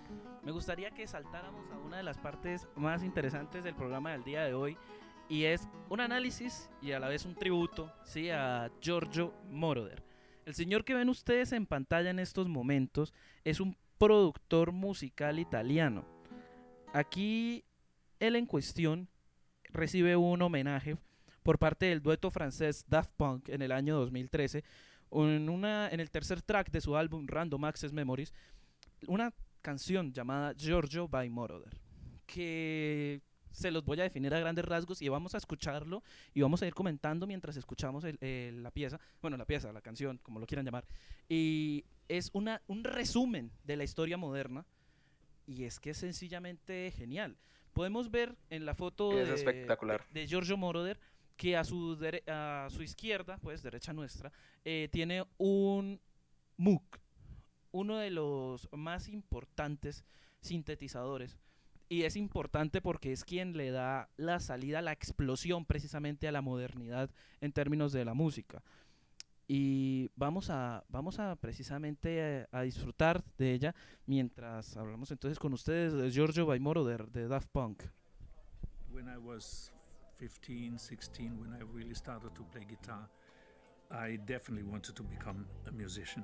me gustaría que saltáramos a una de las partes más interesantes del programa del día de hoy y es un análisis y a la vez un tributo ¿sí? a Giorgio Moroder. El señor que ven ustedes en pantalla en estos momentos es un productor musical italiano. Aquí él en cuestión recibe un homenaje por parte del dueto francés Daft Punk en el año 2013, en, una, en el tercer track de su álbum Random Access Memories, una canción llamada Giorgio by Moroder, que se los voy a definir a grandes rasgos y vamos a escucharlo y vamos a ir comentando mientras escuchamos la pieza, bueno, la pieza, la canción, como lo quieran llamar. Y es una, un resumen de la historia moderna y es que es sencillamente genial. Podemos ver en la foto de, espectacular. de Giorgio Moroder que a su, a su izquierda, pues derecha nuestra, eh, tiene un Moog, uno de los más importantes sintetizadores y es importante porque es quien le da la salida, la explosión precisamente a la modernidad en términos de la música. Y vamos a, vamos a precisamente a, disfrutar de ella mientras hablamos entonces con ustedes de Giorgio Baimoro de, de Daft Punk. When I was 15, 16, when I really started to play guitar, I definitely wanted to become a musician.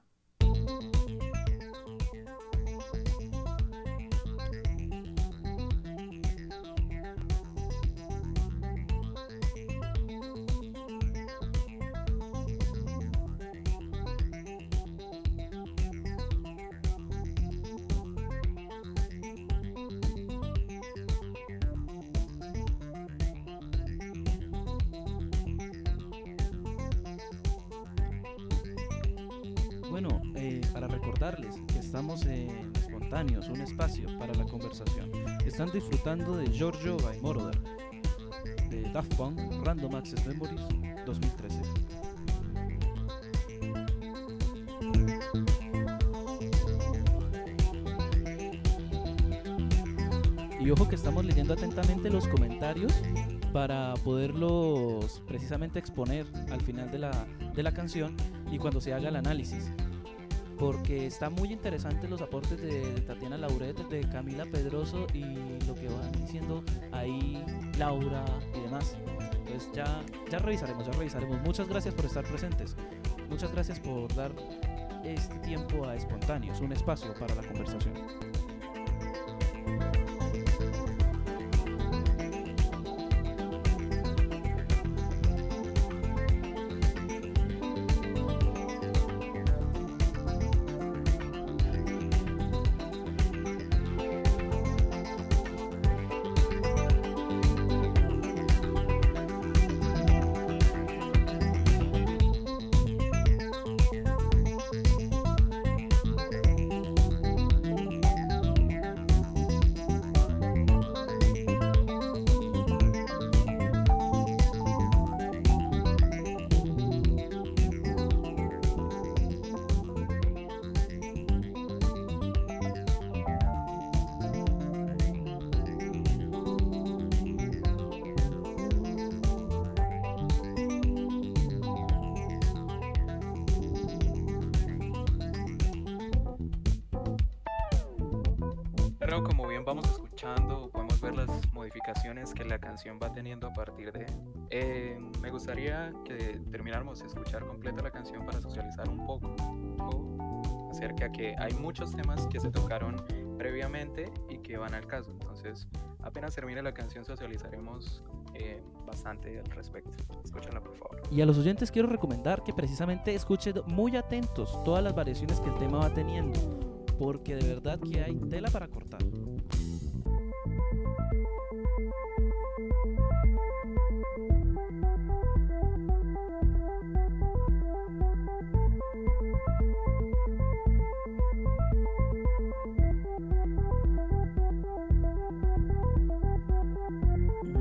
De Giorgio by Moroder de Daft Punk Random Access Memories 2013. Y ojo que estamos leyendo atentamente los comentarios para poderlos precisamente exponer al final de la, de la canción y cuando se haga el análisis porque está muy interesante los aportes de, Tatiana Lauret, de Camila Pedroso y que van diciendo ahí Laura y demás. Entonces ya, ya revisaremos, ya revisaremos. Muchas gracias por estar presentes. Muchas gracias por dar este tiempo a Espontáneos, un espacio para la conversación. Que hay muchos temas que se tocaron previamente y que van al caso. Entonces, apenas termine la canción socializaremos eh, bastante al respecto. Escúchenla, por favor. Y a los oyentes quiero recomendar que precisamente escuchen muy atentos todas las variaciones que el tema va teniendo, porque de verdad que hay tela para cortar.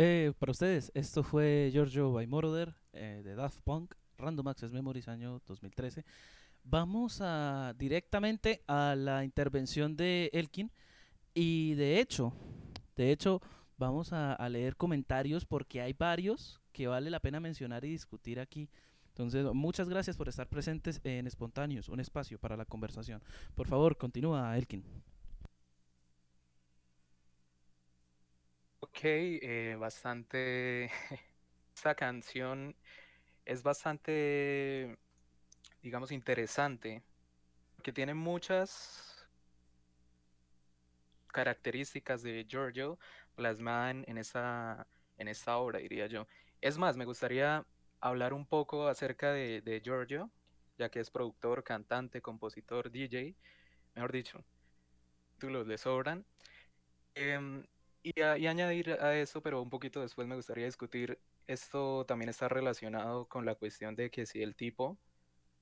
Eh, para ustedes, esto fue Giorgio by eh, de Daft Punk, Random Access Memories, año 2013. vamos a directamente a la intervención de Elkin y de hecho, de hecho, vamos a, a leer comentarios porque hay varios que vale la pena mencionar y discutir aquí. Entonces, muchas gracias por estar presentes en Espontáneos, un espacio para la conversación. Por favor, continúa, Elkin. Eh, bastante. [LAUGHS] Esta canción es bastante, digamos, interesante, que tiene muchas características de Giorgio plasmadas en, esa, en esta obra, diría yo. Es más, me gustaría hablar un poco acerca de, Giorgio, ya que es productor, cantante, compositor, DJ, mejor dicho, títulos le sobran. Eh, y, añadir a eso, pero un poquito después me gustaría discutir, esto también está relacionado con la cuestión de que si el tipo,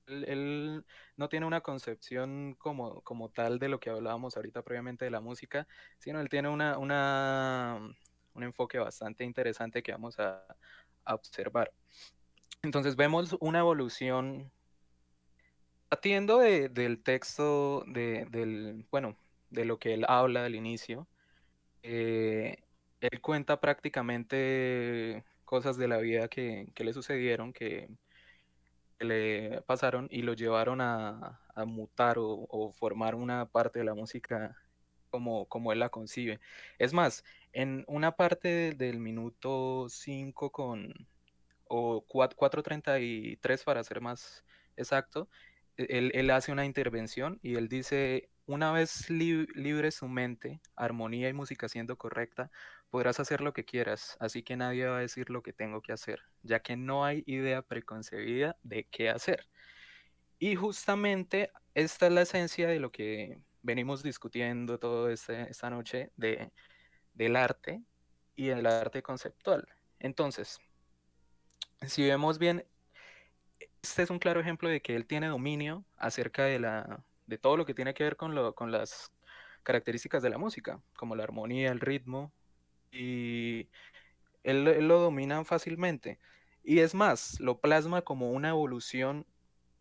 él, no tiene una concepción como, como tal de lo que hablábamos ahorita previamente de la música, sino él tiene una, una, un enfoque bastante interesante que vamos a, a observar. Entonces vemos una evolución atiendo de, del texto, de, del, bueno, de lo que él habla al inicio. Eh, él cuenta prácticamente cosas de la vida que, que le sucedieron, que, le pasaron y lo llevaron a, mutar o, o, formar una parte de la música como, como él la concibe. Es más, en una parte del minuto 5 con o 4.33 para ser más exacto, e, él, él, hace una intervención y él dice, una vez li libre su mente, armonía y música siendo correcta, podrás hacer lo que quieras, así que nadie va a decir lo que tengo que hacer, ya que no hay idea preconcebida de qué hacer. Y justamente esta es la esencia de lo que venimos discutiendo toda este, esta noche de, del arte y el arte conceptual. Entonces, si vemos bien, este es un claro ejemplo de que él tiene dominio acerca de, la, de todo lo que tiene que ver con, lo, con las características de la música, como la armonía, el ritmo, y él, lo domina fácilmente. Y es más, lo plasma como una evolución,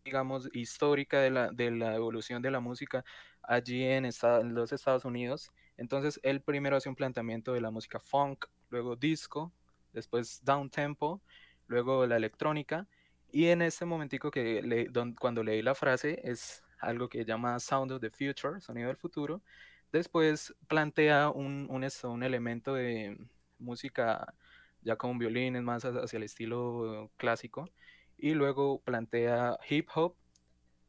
digamos, histórica de la, de la evolución de la música allí en, en los Estados Unidos. Entonces, él primero hace un planteamiento de la música funk, luego disco, después down tempo, luego la electrónica, y en este momentico que le, cuando leí la frase es algo que llama Sound of the Future, sonido del futuro, después plantea un, un, elemento de música ya con violines más hacia el estilo clásico, y luego plantea hip hop,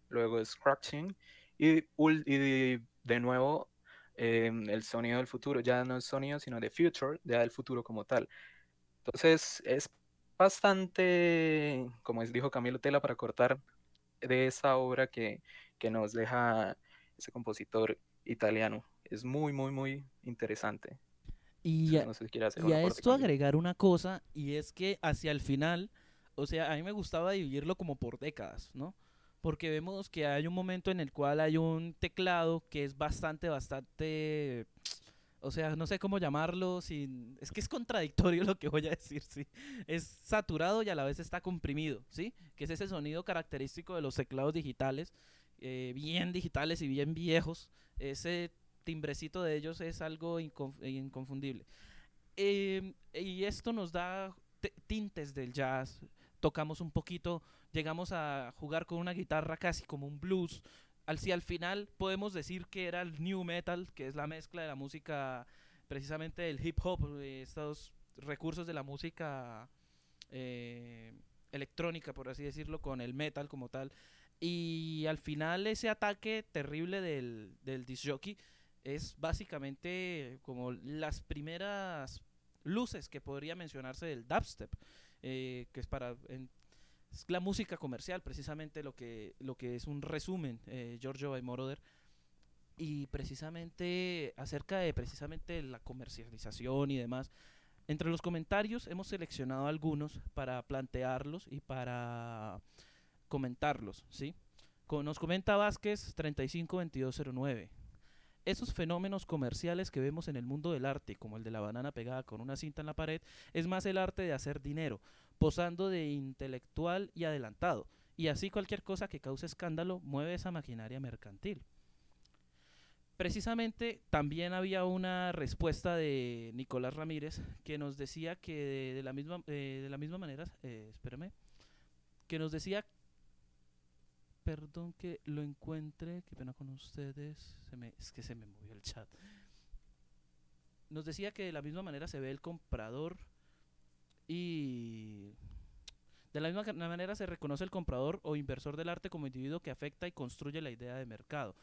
luego scratching, y, de nuevo eh, el sonido del futuro, ya no es sonido, sino de future, ya del futuro como tal. Entonces es bastante, como dijo Camilo Tela, para cortar de esa obra que, que nos deja ese compositor italiano. Es muy, muy, muy interesante. Y, no sé si a, y a esto agregar una cosa, y es que hacia el final, o sea, a mí me gustaba dividirlo como por décadas, ¿no? Porque vemos que hay un momento en el cual hay un teclado que es bastante, bastante o sea, no sé cómo llamarlo, sin... es que es contradictorio [LAUGHS] lo que voy a decir, sí. Es saturado y a la vez está comprimido, ¿sí? Que es ese sonido característico de los teclados digitales, eh, bien digitales y bien viejos. Ese timbrecito de ellos es algo inconf inconfundible. Eh, y esto nos da tintes del jazz. Tocamos un poquito, llegamos a jugar con una guitarra casi como un blues, al, si al final podemos decir que era el new metal, que es la mezcla de la música, precisamente del hip hop, estos recursos de la música eh, electrónica, por así decirlo, con el metal como tal. Y al final ese ataque terrible del, del disc jockey es básicamente como las primeras luces que podría mencionarse del dubstep, eh, que es para en, es la música comercial, precisamente lo que, lo que es un resumen, eh, Giorgio by Moroder, y precisamente acerca de precisamente la comercialización y demás. Entre los comentarios hemos seleccionado algunos para plantearlos y para comentarlos, ¿sí? Nos comenta Vázquez 352209. Esos fenómenos comerciales que vemos en el mundo del arte, como el de la banana pegada con una cinta en la pared, es más el arte de hacer dinero, posando de intelectual y adelantado, y así cualquier cosa que cause escándalo mueve esa maquinaria mercantil. Precisamente también había una respuesta de Nicolás Ramírez que nos decía que de, la, misma, eh, de la misma manera, eh, espérame, que nos decía, perdón que lo encuentre, qué pena con ustedes, es que se me movió el chat. Nos decía que de la misma manera se ve el comprador y de la misma manera se reconoce el comprador o inversor del arte como individuo que afecta y construye la idea de mercado.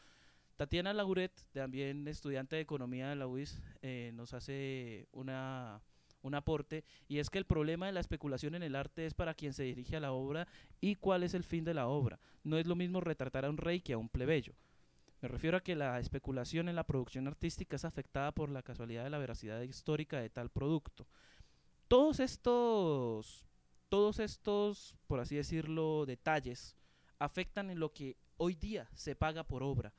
Tatiana Lauret, también estudiante de economía de la UIS, eh, nos hace una, un aporte y es que el problema de la especulación en el arte es para quien se dirige a la obra y cuál es el fin de la obra. No es lo mismo retratar a un rey que a un plebeyo. Me refiero a que la especulación en la producción artística es afectada por la casualidad de la veracidad histórica de tal producto. Todos estos, todos estos, por así decirlo, detalles afectan en lo que hoy día se paga por obra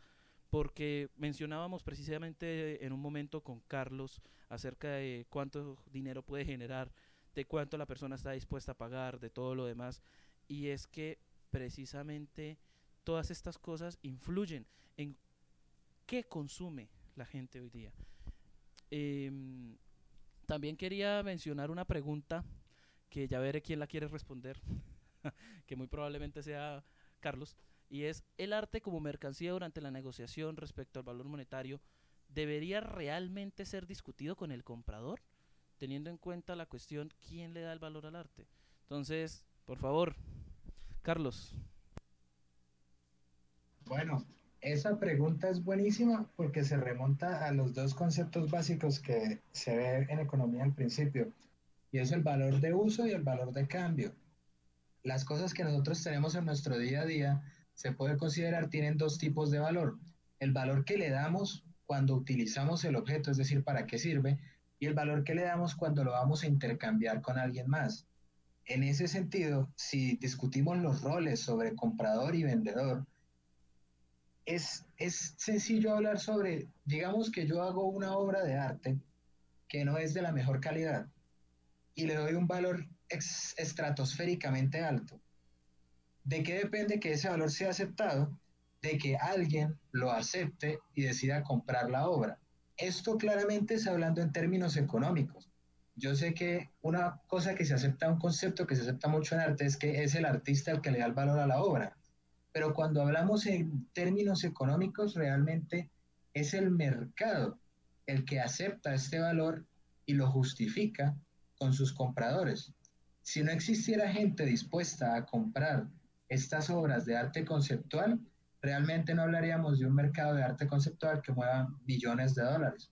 porque mencionábamos precisamente en un momento con Carlos acerca de cuánto dinero puede generar, de cuánto la persona está dispuesta a pagar, de todo lo demás, y es que precisamente todas estas cosas influyen en qué consume la gente hoy día. Em, también quería mencionar una pregunta que ya veré quién la quiere responder, [LAUGHS] que muy probablemente sea Carlos y es el arte como mercancía durante la negociación respecto al valor monetario debería realmente ser discutido con el comprador, teniendo en cuenta la cuestión quién le da el valor al arte. Entonces, por favor, Carlos. Bueno, esa pregunta es buenísima porque se remonta a los dos conceptos básicos que se ve en economía al principio, y es el valor de uso y el valor de cambio. Las cosas que nosotros tenemos en nuestro día a día se puede considerar tienen dos tipos de valor. El valor que le damos cuando utilizamos el objeto, es decir, para qué sirve, y el valor que le damos cuando lo vamos a intercambiar con alguien más. En ese sentido, si discutimos los roles sobre comprador y vendedor, es, es sencillo hablar sobre, digamos que yo hago una obra de arte que no es de la mejor calidad y le doy un valor estratosféricamente alto. ¿De qué depende que ese valor sea aceptado? De que alguien lo acepte y decida comprar la obra. Esto claramente es hablando en términos económicos. Yo sé que una cosa que se acepta, un concepto que se acepta mucho en arte es que es el artista el que le da el valor a la obra. Pero cuando hablamos en términos económicos, realmente es el mercado el que acepta este valor y lo justifica con sus compradores. Si no existiera gente dispuesta a comprar estas obras de arte conceptual, realmente no hablaríamos de un mercado de arte conceptual que mueva billones de dólares.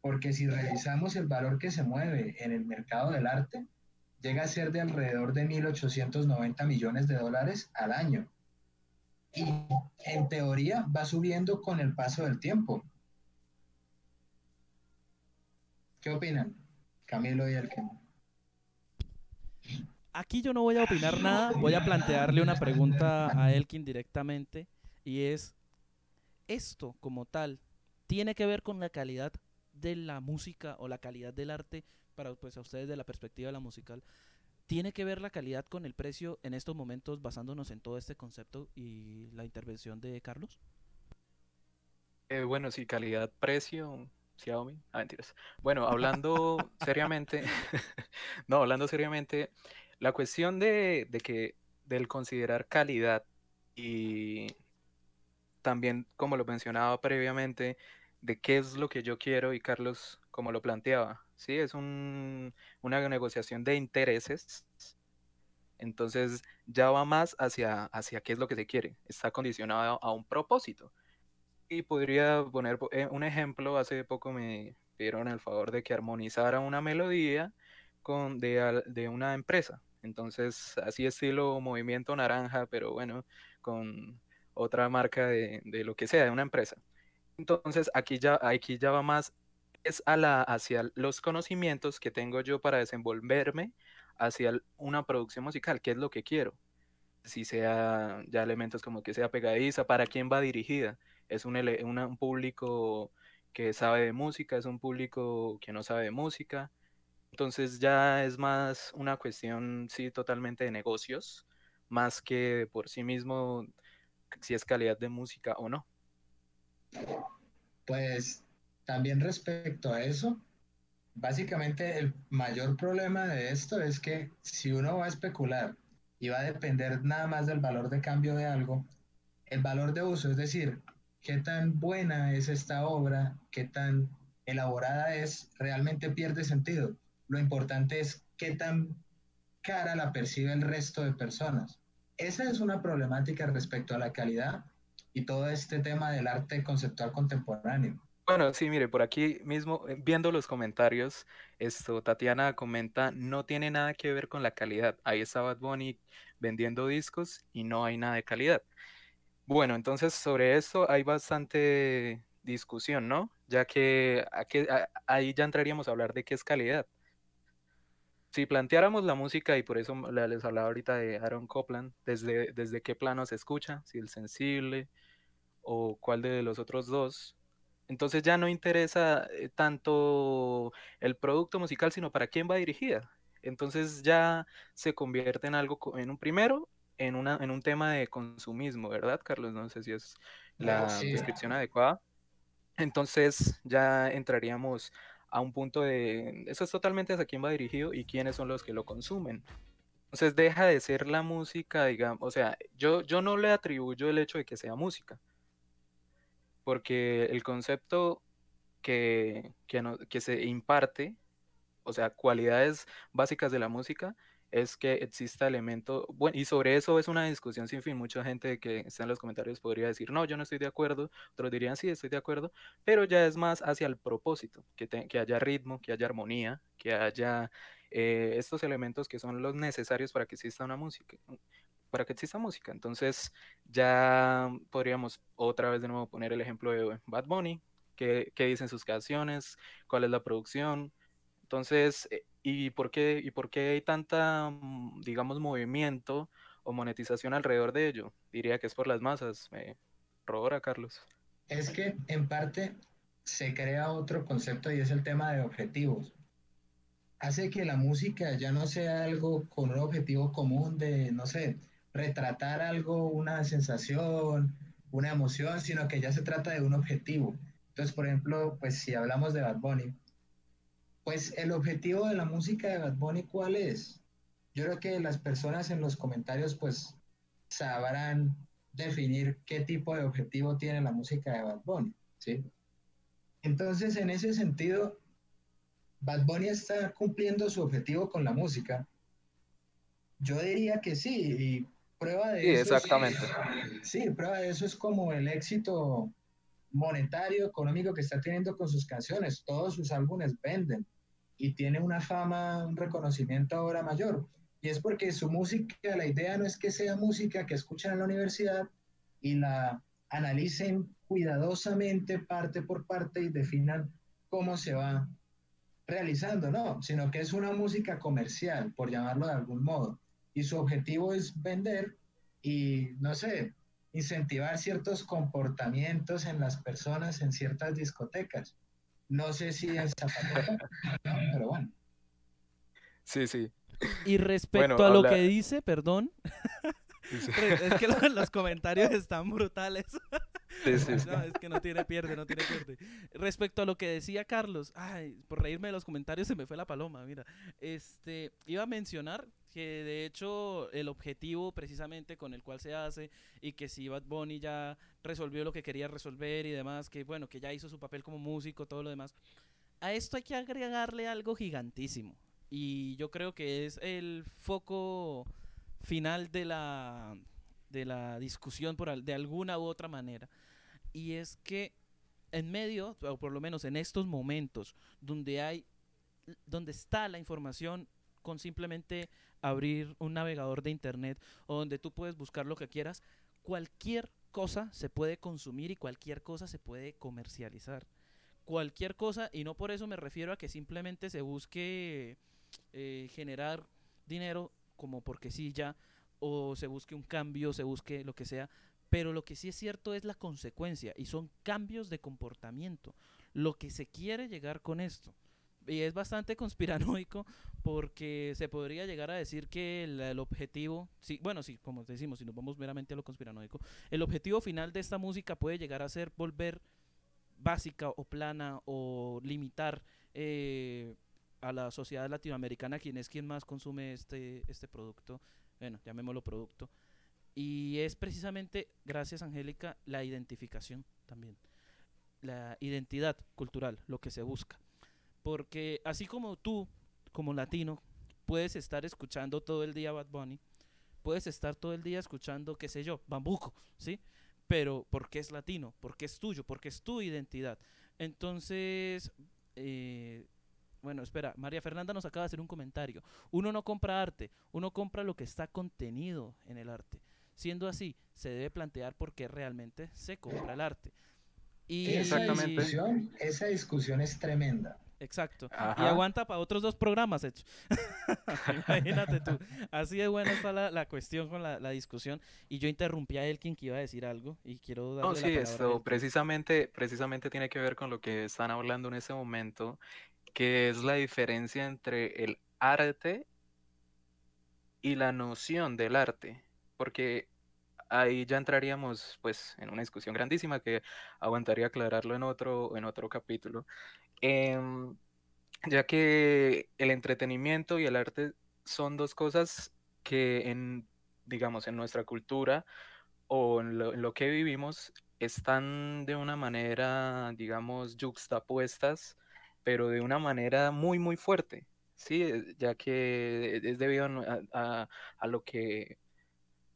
Porque si revisamos el valor que se mueve en el mercado del arte, llega a ser de alrededor de 1.890 millones de dólares al año. Y en teoría va subiendo con el paso del tiempo. ¿Qué opinan? Camilo y el que aquí yo no voy a opinar nada, voy a plantearle una pregunta a Elkin directamente y es, ¿esto como tal tiene que ver con la calidad de la música o la calidad del arte para pues a ustedes de la perspectiva de la musical? ¿Tiene que ver la calidad con el precio en estos momentos basándonos en todo este concepto y la intervención de Carlos? Eh, bueno, sí, calidad-precio, Xiaomi. Ah, mentiras. Bueno, hablando seriamente, [LAUGHS] no, hablando seriamente, la cuestión de, que del considerar calidad y también, como lo mencionaba previamente, de qué es lo que yo quiero y Carlos, como lo planteaba, ¿sí? Es una negociación de intereses, entonces ya va más hacia, hacia qué es lo que se quiere, está condicionado a un propósito. Y podría poner eh, un ejemplo, hace poco me pidieron el favor de que armonizara una melodía con, de, de una empresa, entonces, así estilo Movimiento Naranja, pero bueno, con otra marca de, lo que sea, de una empresa. Entonces, aquí ya, aquí ya va más es a la, hacia los conocimientos que tengo yo para desenvolverme hacia una producción musical, qué es lo que quiero. Si sea ya elementos como que sea pegadiza, para quién va dirigida. Es un, un público que sabe de música, es un público que no sabe de música, entonces ya es más una cuestión, sí, totalmente de negocios, más que por sí mismo si es calidad de música o no. Pues también respecto a eso, básicamente el mayor problema de esto es que si uno va a especular y va a depender nada más del valor de cambio de algo, el valor de uso, es decir, qué tan buena es esta obra, qué tan elaborada es, realmente pierde sentido. Lo importante es qué tan cara la percibe el resto de personas. Esa es una problemática respecto a la calidad y todo este tema del arte conceptual contemporáneo. Bueno, sí, mire, por aquí mismo, eh, viendo los comentarios, esto, Tatiana comenta, no tiene nada que ver con la calidad. Ahí está Bad Bunny vendiendo discos y no hay nada de calidad. Bueno, entonces sobre esto hay bastante discusión, ¿no? Ya que ahí ya entraríamos a hablar de qué es calidad. Si planteáramos la música, y por eso les hablaba ahorita de Aaron Copland, desde, desde qué plano se escucha, si el sensible o cuál de los otros dos, entonces ya no interesa eh, tanto el producto musical, sino para quién va dirigida. Entonces ya se convierte en algo, en un primero, en, una, en un tema de consumismo, ¿verdad, Carlos? No sé si es la descripción adecuada. Entonces ya entraríamos a un punto de, eso es totalmente hacia quién va dirigido y quiénes son los que lo consumen. Entonces deja de ser la música, digamos, o sea, yo, yo no le atribuyo el hecho de que sea música, porque el concepto que, que se imparte, o sea, cualidades básicas de la música, es que exista elemento, bueno, y sobre eso es una discusión sin fin, mucha gente que está en los comentarios podría decir, no, yo no estoy de acuerdo, otros dirían, sí, estoy de acuerdo, pero ya es más hacia el propósito, que, que haya ritmo, que haya armonía, que haya eh, estos elementos que son los necesarios para que exista una música, para que exista música. Entonces ya podríamos otra vez de nuevo poner el ejemplo de Bad Bunny, qué, qué dicen sus canciones, cuál es la producción. Entonces, eh, ¿Y por qué, y por qué hay tanta, mm, digamos, movimiento o monetización alrededor de ello? Diría que es por las masas. ¿Me robora, Carlos? Es que en parte se crea otro concepto y es el tema de objetivos. Hace que la música ya no sea algo con un objetivo común de, no sé, retratar algo, una sensación, una emoción, sino que ya se trata de un objetivo. Entonces, por ejemplo, pues si hablamos de Bad Bunny, pues el objetivo de la música de Bad Bunny, ¿cuál es? Yo creo que las personas en los comentarios pues sabrán definir qué tipo de objetivo tiene la música de Bad Bunny, ¿sí? Entonces, en ese sentido, Bad Bunny está cumpliendo su objetivo con la música. Yo diría que sí, y prueba de sí, eso. Exactamente. sí, prueba de eso es como el éxito monetario, económico que está teniendo con sus canciones. Todos sus álbumes venden y tiene una fama, un reconocimiento ahora mayor. Y es porque su música, la idea no es que sea música que escuchan en la universidad y la analicen cuidadosamente parte por parte y definan cómo se va realizando, no, sino que es una música comercial, por llamarlo de algún modo. Y su objetivo es vender y, no sé, incentivar ciertos comportamientos en las personas en ciertas discotecas. No sé si es zapatero, pero bueno. Sí, sí. Y respecto a lo que dice, perdón, es que los, comentarios están brutales. Sí, sí, [LAUGHS] no, es que no tiene pierde, no tiene pierde. Respecto a lo que decía Carlos, ay, por reírme de los comentarios se me fue la paloma, mira. Este, iba a mencionar que de hecho el objetivo precisamente con el cual se hace y que si Bad Bunny ya resolvió lo que quería resolver y demás, que bueno, que ya hizo su papel como músico, todo lo demás, a esto hay que agregarle algo gigantísimo. Y yo creo que es el foco final de la, de la discusión por, de alguna u otra manera. Y es que en medio, o por lo menos en estos momentos donde hay donde está la información con simplemente abrir un navegador de internet o donde tú puedes buscar lo que quieras, cualquier cosa se puede consumir y cualquier cosa se puede comercializar. Cualquier cosa, y no por eso me refiero a que simplemente se busque eh, generar dinero como porque sí ya, o se busque un cambio, se busque lo que sea, pero lo que sí es cierto es la consecuencia y son cambios de comportamiento. Lo que se quiere llegar con esto Y es bastante [LAUGHS] conspiranoico porque se podría llegar a decir que el, objetivo, sí, bueno, sí, como decimos, si nos vamos meramente a lo conspiranoico, el objetivo final de esta música puede llegar a ser volver básica o plana o limitar eh, a la sociedad latinoamericana, quien es quien más consume este, este producto, bueno, llamémoslo producto. Y es precisamente, gracias Angélica, la identificación también, la identidad cultural, lo que se busca. Porque así como tú, como latino, puedes estar escuchando todo el día Bad Bunny, puedes estar todo el día escuchando, qué sé yo, Bambuco, ¿sí? Pero porque es latino, porque es tuyo, porque es tu identidad. Entonces, eh, bueno, espera, María Fernanda nos acaba de hacer un comentario. Uno no compra arte, uno compra lo que está contenido en el arte. Siendo así, se debe plantear por qué realmente se compra el arte. Y esa discusión, esa discusión es tremenda. Exacto. Y aguanta para otros dos programas, hecho. [LAUGHS] Imagínate tú. Así de buena está la, la cuestión con la, la, discusión. Y yo interrumpí a Elkin que iba a decir algo y quiero darle No, sí, esto precisamente, precisamente tiene que ver con lo que están hablando en ese momento, que es la diferencia entre el arte y la noción del arte. Porque ahí ya entraríamos pues en una discusión grandísima que aguantaría aclararlo en otro, en otro capítulo. Em, ya que el entretenimiento y el arte son dos cosas que en, digamos, en nuestra cultura o en lo, que vivimos están de una manera, digamos, juxtapuestas, pero de una manera muy, muy fuerte, ¿sí? Ya que es debido a, a lo que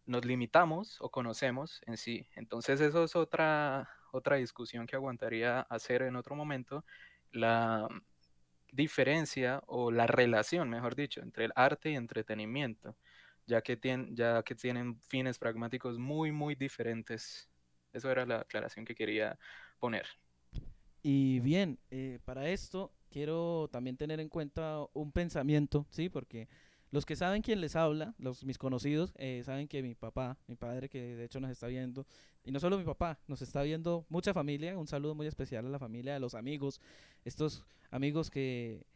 nos limitamos o conocemos en sí. Entonces eso es otra, otra discusión que aguantaría hacer en otro momento, la diferencia o la relación, mejor dicho, entre el arte y entretenimiento, ya que, tienen, ya que tienen fines pragmáticos muy, muy diferentes. Eso era la aclaración que quería poner. Y bien, eh, para esto quiero también tener en cuenta un pensamiento, ¿sí? Porque los que saben quién les habla, los mis conocidos, eh, saben que mi papá, mi padre, que de hecho nos está viendo, y no solo mi papá, nos está viendo mucha familia, un saludo muy especial a la familia, a los amigos, estos amigos que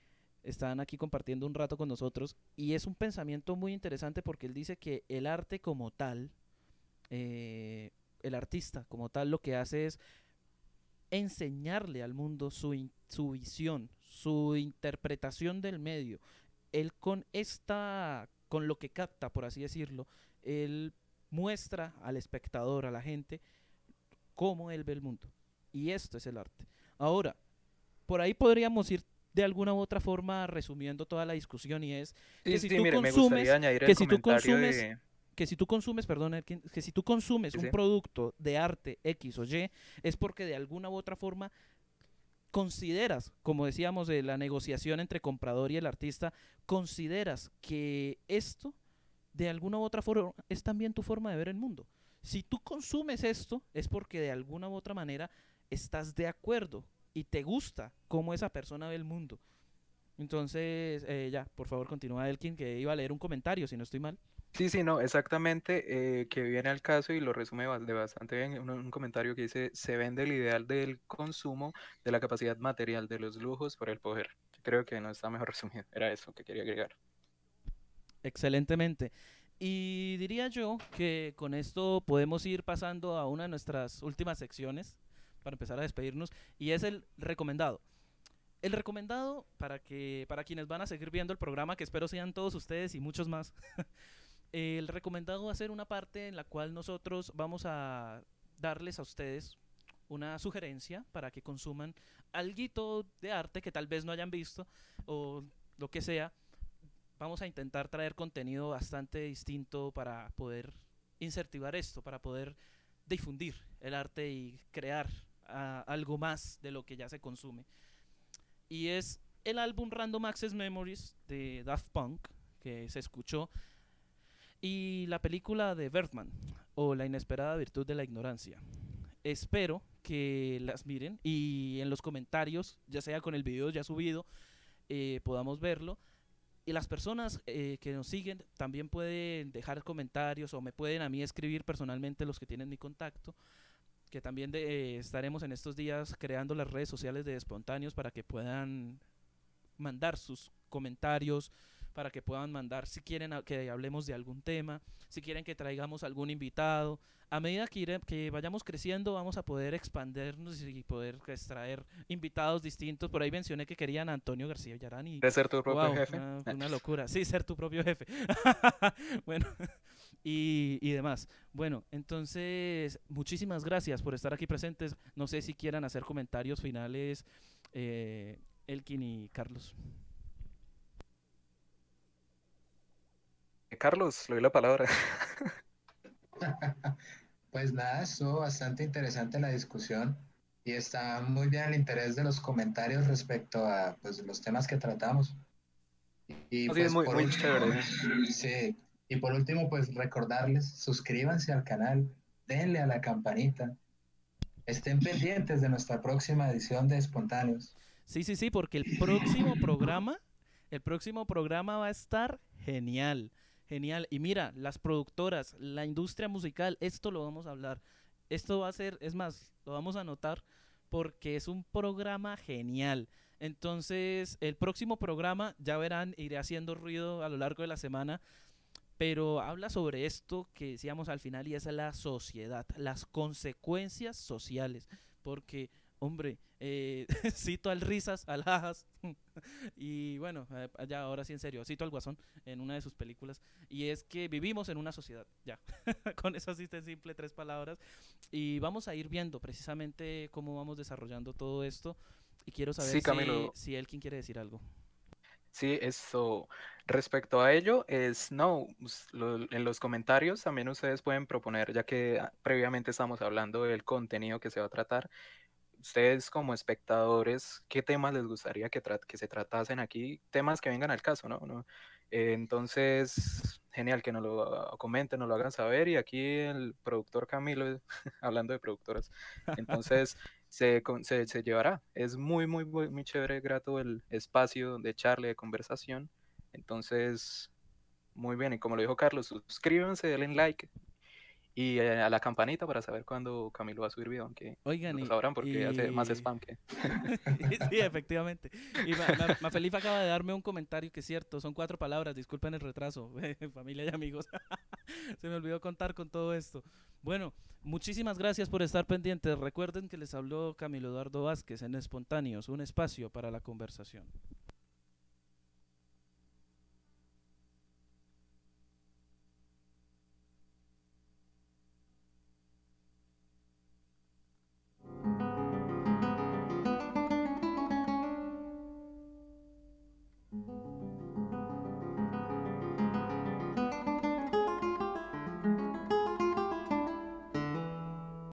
están aquí compartiendo un rato con nosotros, y es un pensamiento muy interesante porque él dice que el arte como tal, eh, el artista como tal, lo que hace es enseñarle al mundo su, su visión, su interpretación del medio, él con esta, con lo que capta, por así decirlo, él muestra al espectador, a la gente, cómo él ve el mundo. Y esto es el arte. Ahora, por ahí podríamos ir de alguna u otra forma resumiendo toda la discusión y es que sí, si sí, tú mire, consumes, que si tú consumes, de... que si tú consumes, perdón, que, que si tú consumes Sí, un producto de arte X o Y, es porque de alguna u otra forma consideras, como decíamos de la negociación entre comprador y el artista, consideras que esto de alguna u otra forma es también tu forma de ver el mundo. Si tú consumes esto es porque de alguna u otra manera estás de acuerdo y te gusta cómo esa persona ve el mundo. Entonces, eh, ya, por favor, continúa Elkin, que iba a leer un comentario, si no estoy mal. Sí, sí, no, exactamente, eh, que viene al caso y lo resume bastante bien, un, un comentario que dice, se vende el ideal del consumo de la capacidad material de los lujos por el poder. Creo que no está mejor [LAUGHS] resumido, era eso que quería agregar. Excelentemente. Y diría yo que con esto podemos ir pasando a una de nuestras últimas secciones para empezar a despedirnos y es el recomendado. El recomendado para que para quienes van a seguir viendo el programa, que espero sean todos ustedes y muchos más. [LAUGHS] el recomendado va a ser una parte en la cual nosotros vamos a darles a ustedes una sugerencia para que consuman algo de arte que tal vez no hayan visto o lo que sea vamos a intentar traer contenido bastante distinto para poder incentivar esto, para poder difundir el arte y crear uh, algo más de lo que ya se consume. Y es el álbum Random Access Memories de Daft Punk, que se escuchó, y la película de Bergman, o La inesperada virtud de la ignorancia. Espero que las miren y en los comentarios, ya sea con el video ya subido, eh, podamos verlo y las personas eh, que nos siguen también pueden dejar comentarios o me pueden a mí escribir personalmente los que tienen mi contacto que también de, eh, estaremos en estos días creando las redes sociales de espontáneos para que puedan mandar sus comentarios, para que puedan mandar si quieren que hablemos de algún tema, si quieren que traigamos algún invitado. A medida que, que vayamos creciendo vamos a poder expandernos y poder extraer invitados distintos. Por ahí mencioné que querían a Antonio García Villarán y... De ser tu propio jefe. [LAUGHS] Una, locura. Sí, ser tu propio jefe. [LAUGHS] bueno, [LAUGHS] y, y, demás. Bueno, entonces, muchísimas gracias por estar aquí presentes. No sé si quieran hacer comentarios finales, eh, Elkin y Carlos. Carlos, le doy la palabra. [LAUGHS] pues nada, estuvo bastante interesante la discusión y está muy bien el interés de los comentarios respecto a pues, los temas que tratamos. Y, pues, muy, muy chévere. Sí, y por último, pues recordarles, suscríbanse al canal, denle a la campanita, estén pendientes de nuestra próxima edición de Espontáneos. Sí, sí, sí, porque el próximo programa, el próximo programa va a estar genial. Genial. Y mira, las productoras, la industria musical, esto lo vamos a hablar. Esto va a ser, es más, lo vamos a anotar porque es un programa genial. Entonces, el próximo programa, ya verán, iré haciendo ruido a lo largo de la semana, pero habla sobre esto que decíamos al final y es la sociedad, las consecuencias sociales, porque hombre, eh, [LAUGHS] cito al Risas, al Ajas, [LAUGHS] y bueno, eh, ya ahora sí en serio, cito al Guasón en una de sus películas, y es que vivimos en una sociedad, [LAUGHS] ya, con de simple tres palabras, y vamos a ir viendo precisamente cómo vamos desarrollando todo esto, y quiero saber si, si él quien quiere decir algo. Sí, eso. Respecto a ello, es no, en los comentarios también ustedes pueden proponer, ya que ah, previamente estamos hablando del contenido que se va a tratar, ustedes como espectadores, ¿qué temas les gustaría que, que se tratasen aquí? Temas que vengan al caso, ¿no? Eh, entonces, genial que nos lo comenten, nos lo hagan saber. Y aquí el productor Camilo, [LAUGHS] hablando de productoras, [LAUGHS] entonces se, se, se, llevará. Es muy, muy, muy, muy chévere, grato el espacio de charla, de conversación. Entonces, muy bien. Y como lo dijo Carlos, suscríbanse, denle like, y eh, a la campanita para saber cuándo Camilo va a subir video, aunque Oigan, no sabrán porque hace más spam que... [LAUGHS] sí, efectivamente. Y Mafelifa acaba de darme un comentario que es cierto, son cuatro palabras, disculpen el retraso, [LAUGHS] familia y amigos. [LAUGHS] Se me olvidó contar con todo esto. Bueno, muchísimas gracias por estar pendientes. Recuerden que les habló Camilo Eduardo Vázquez en Espontáneos, un espacio para la conversación.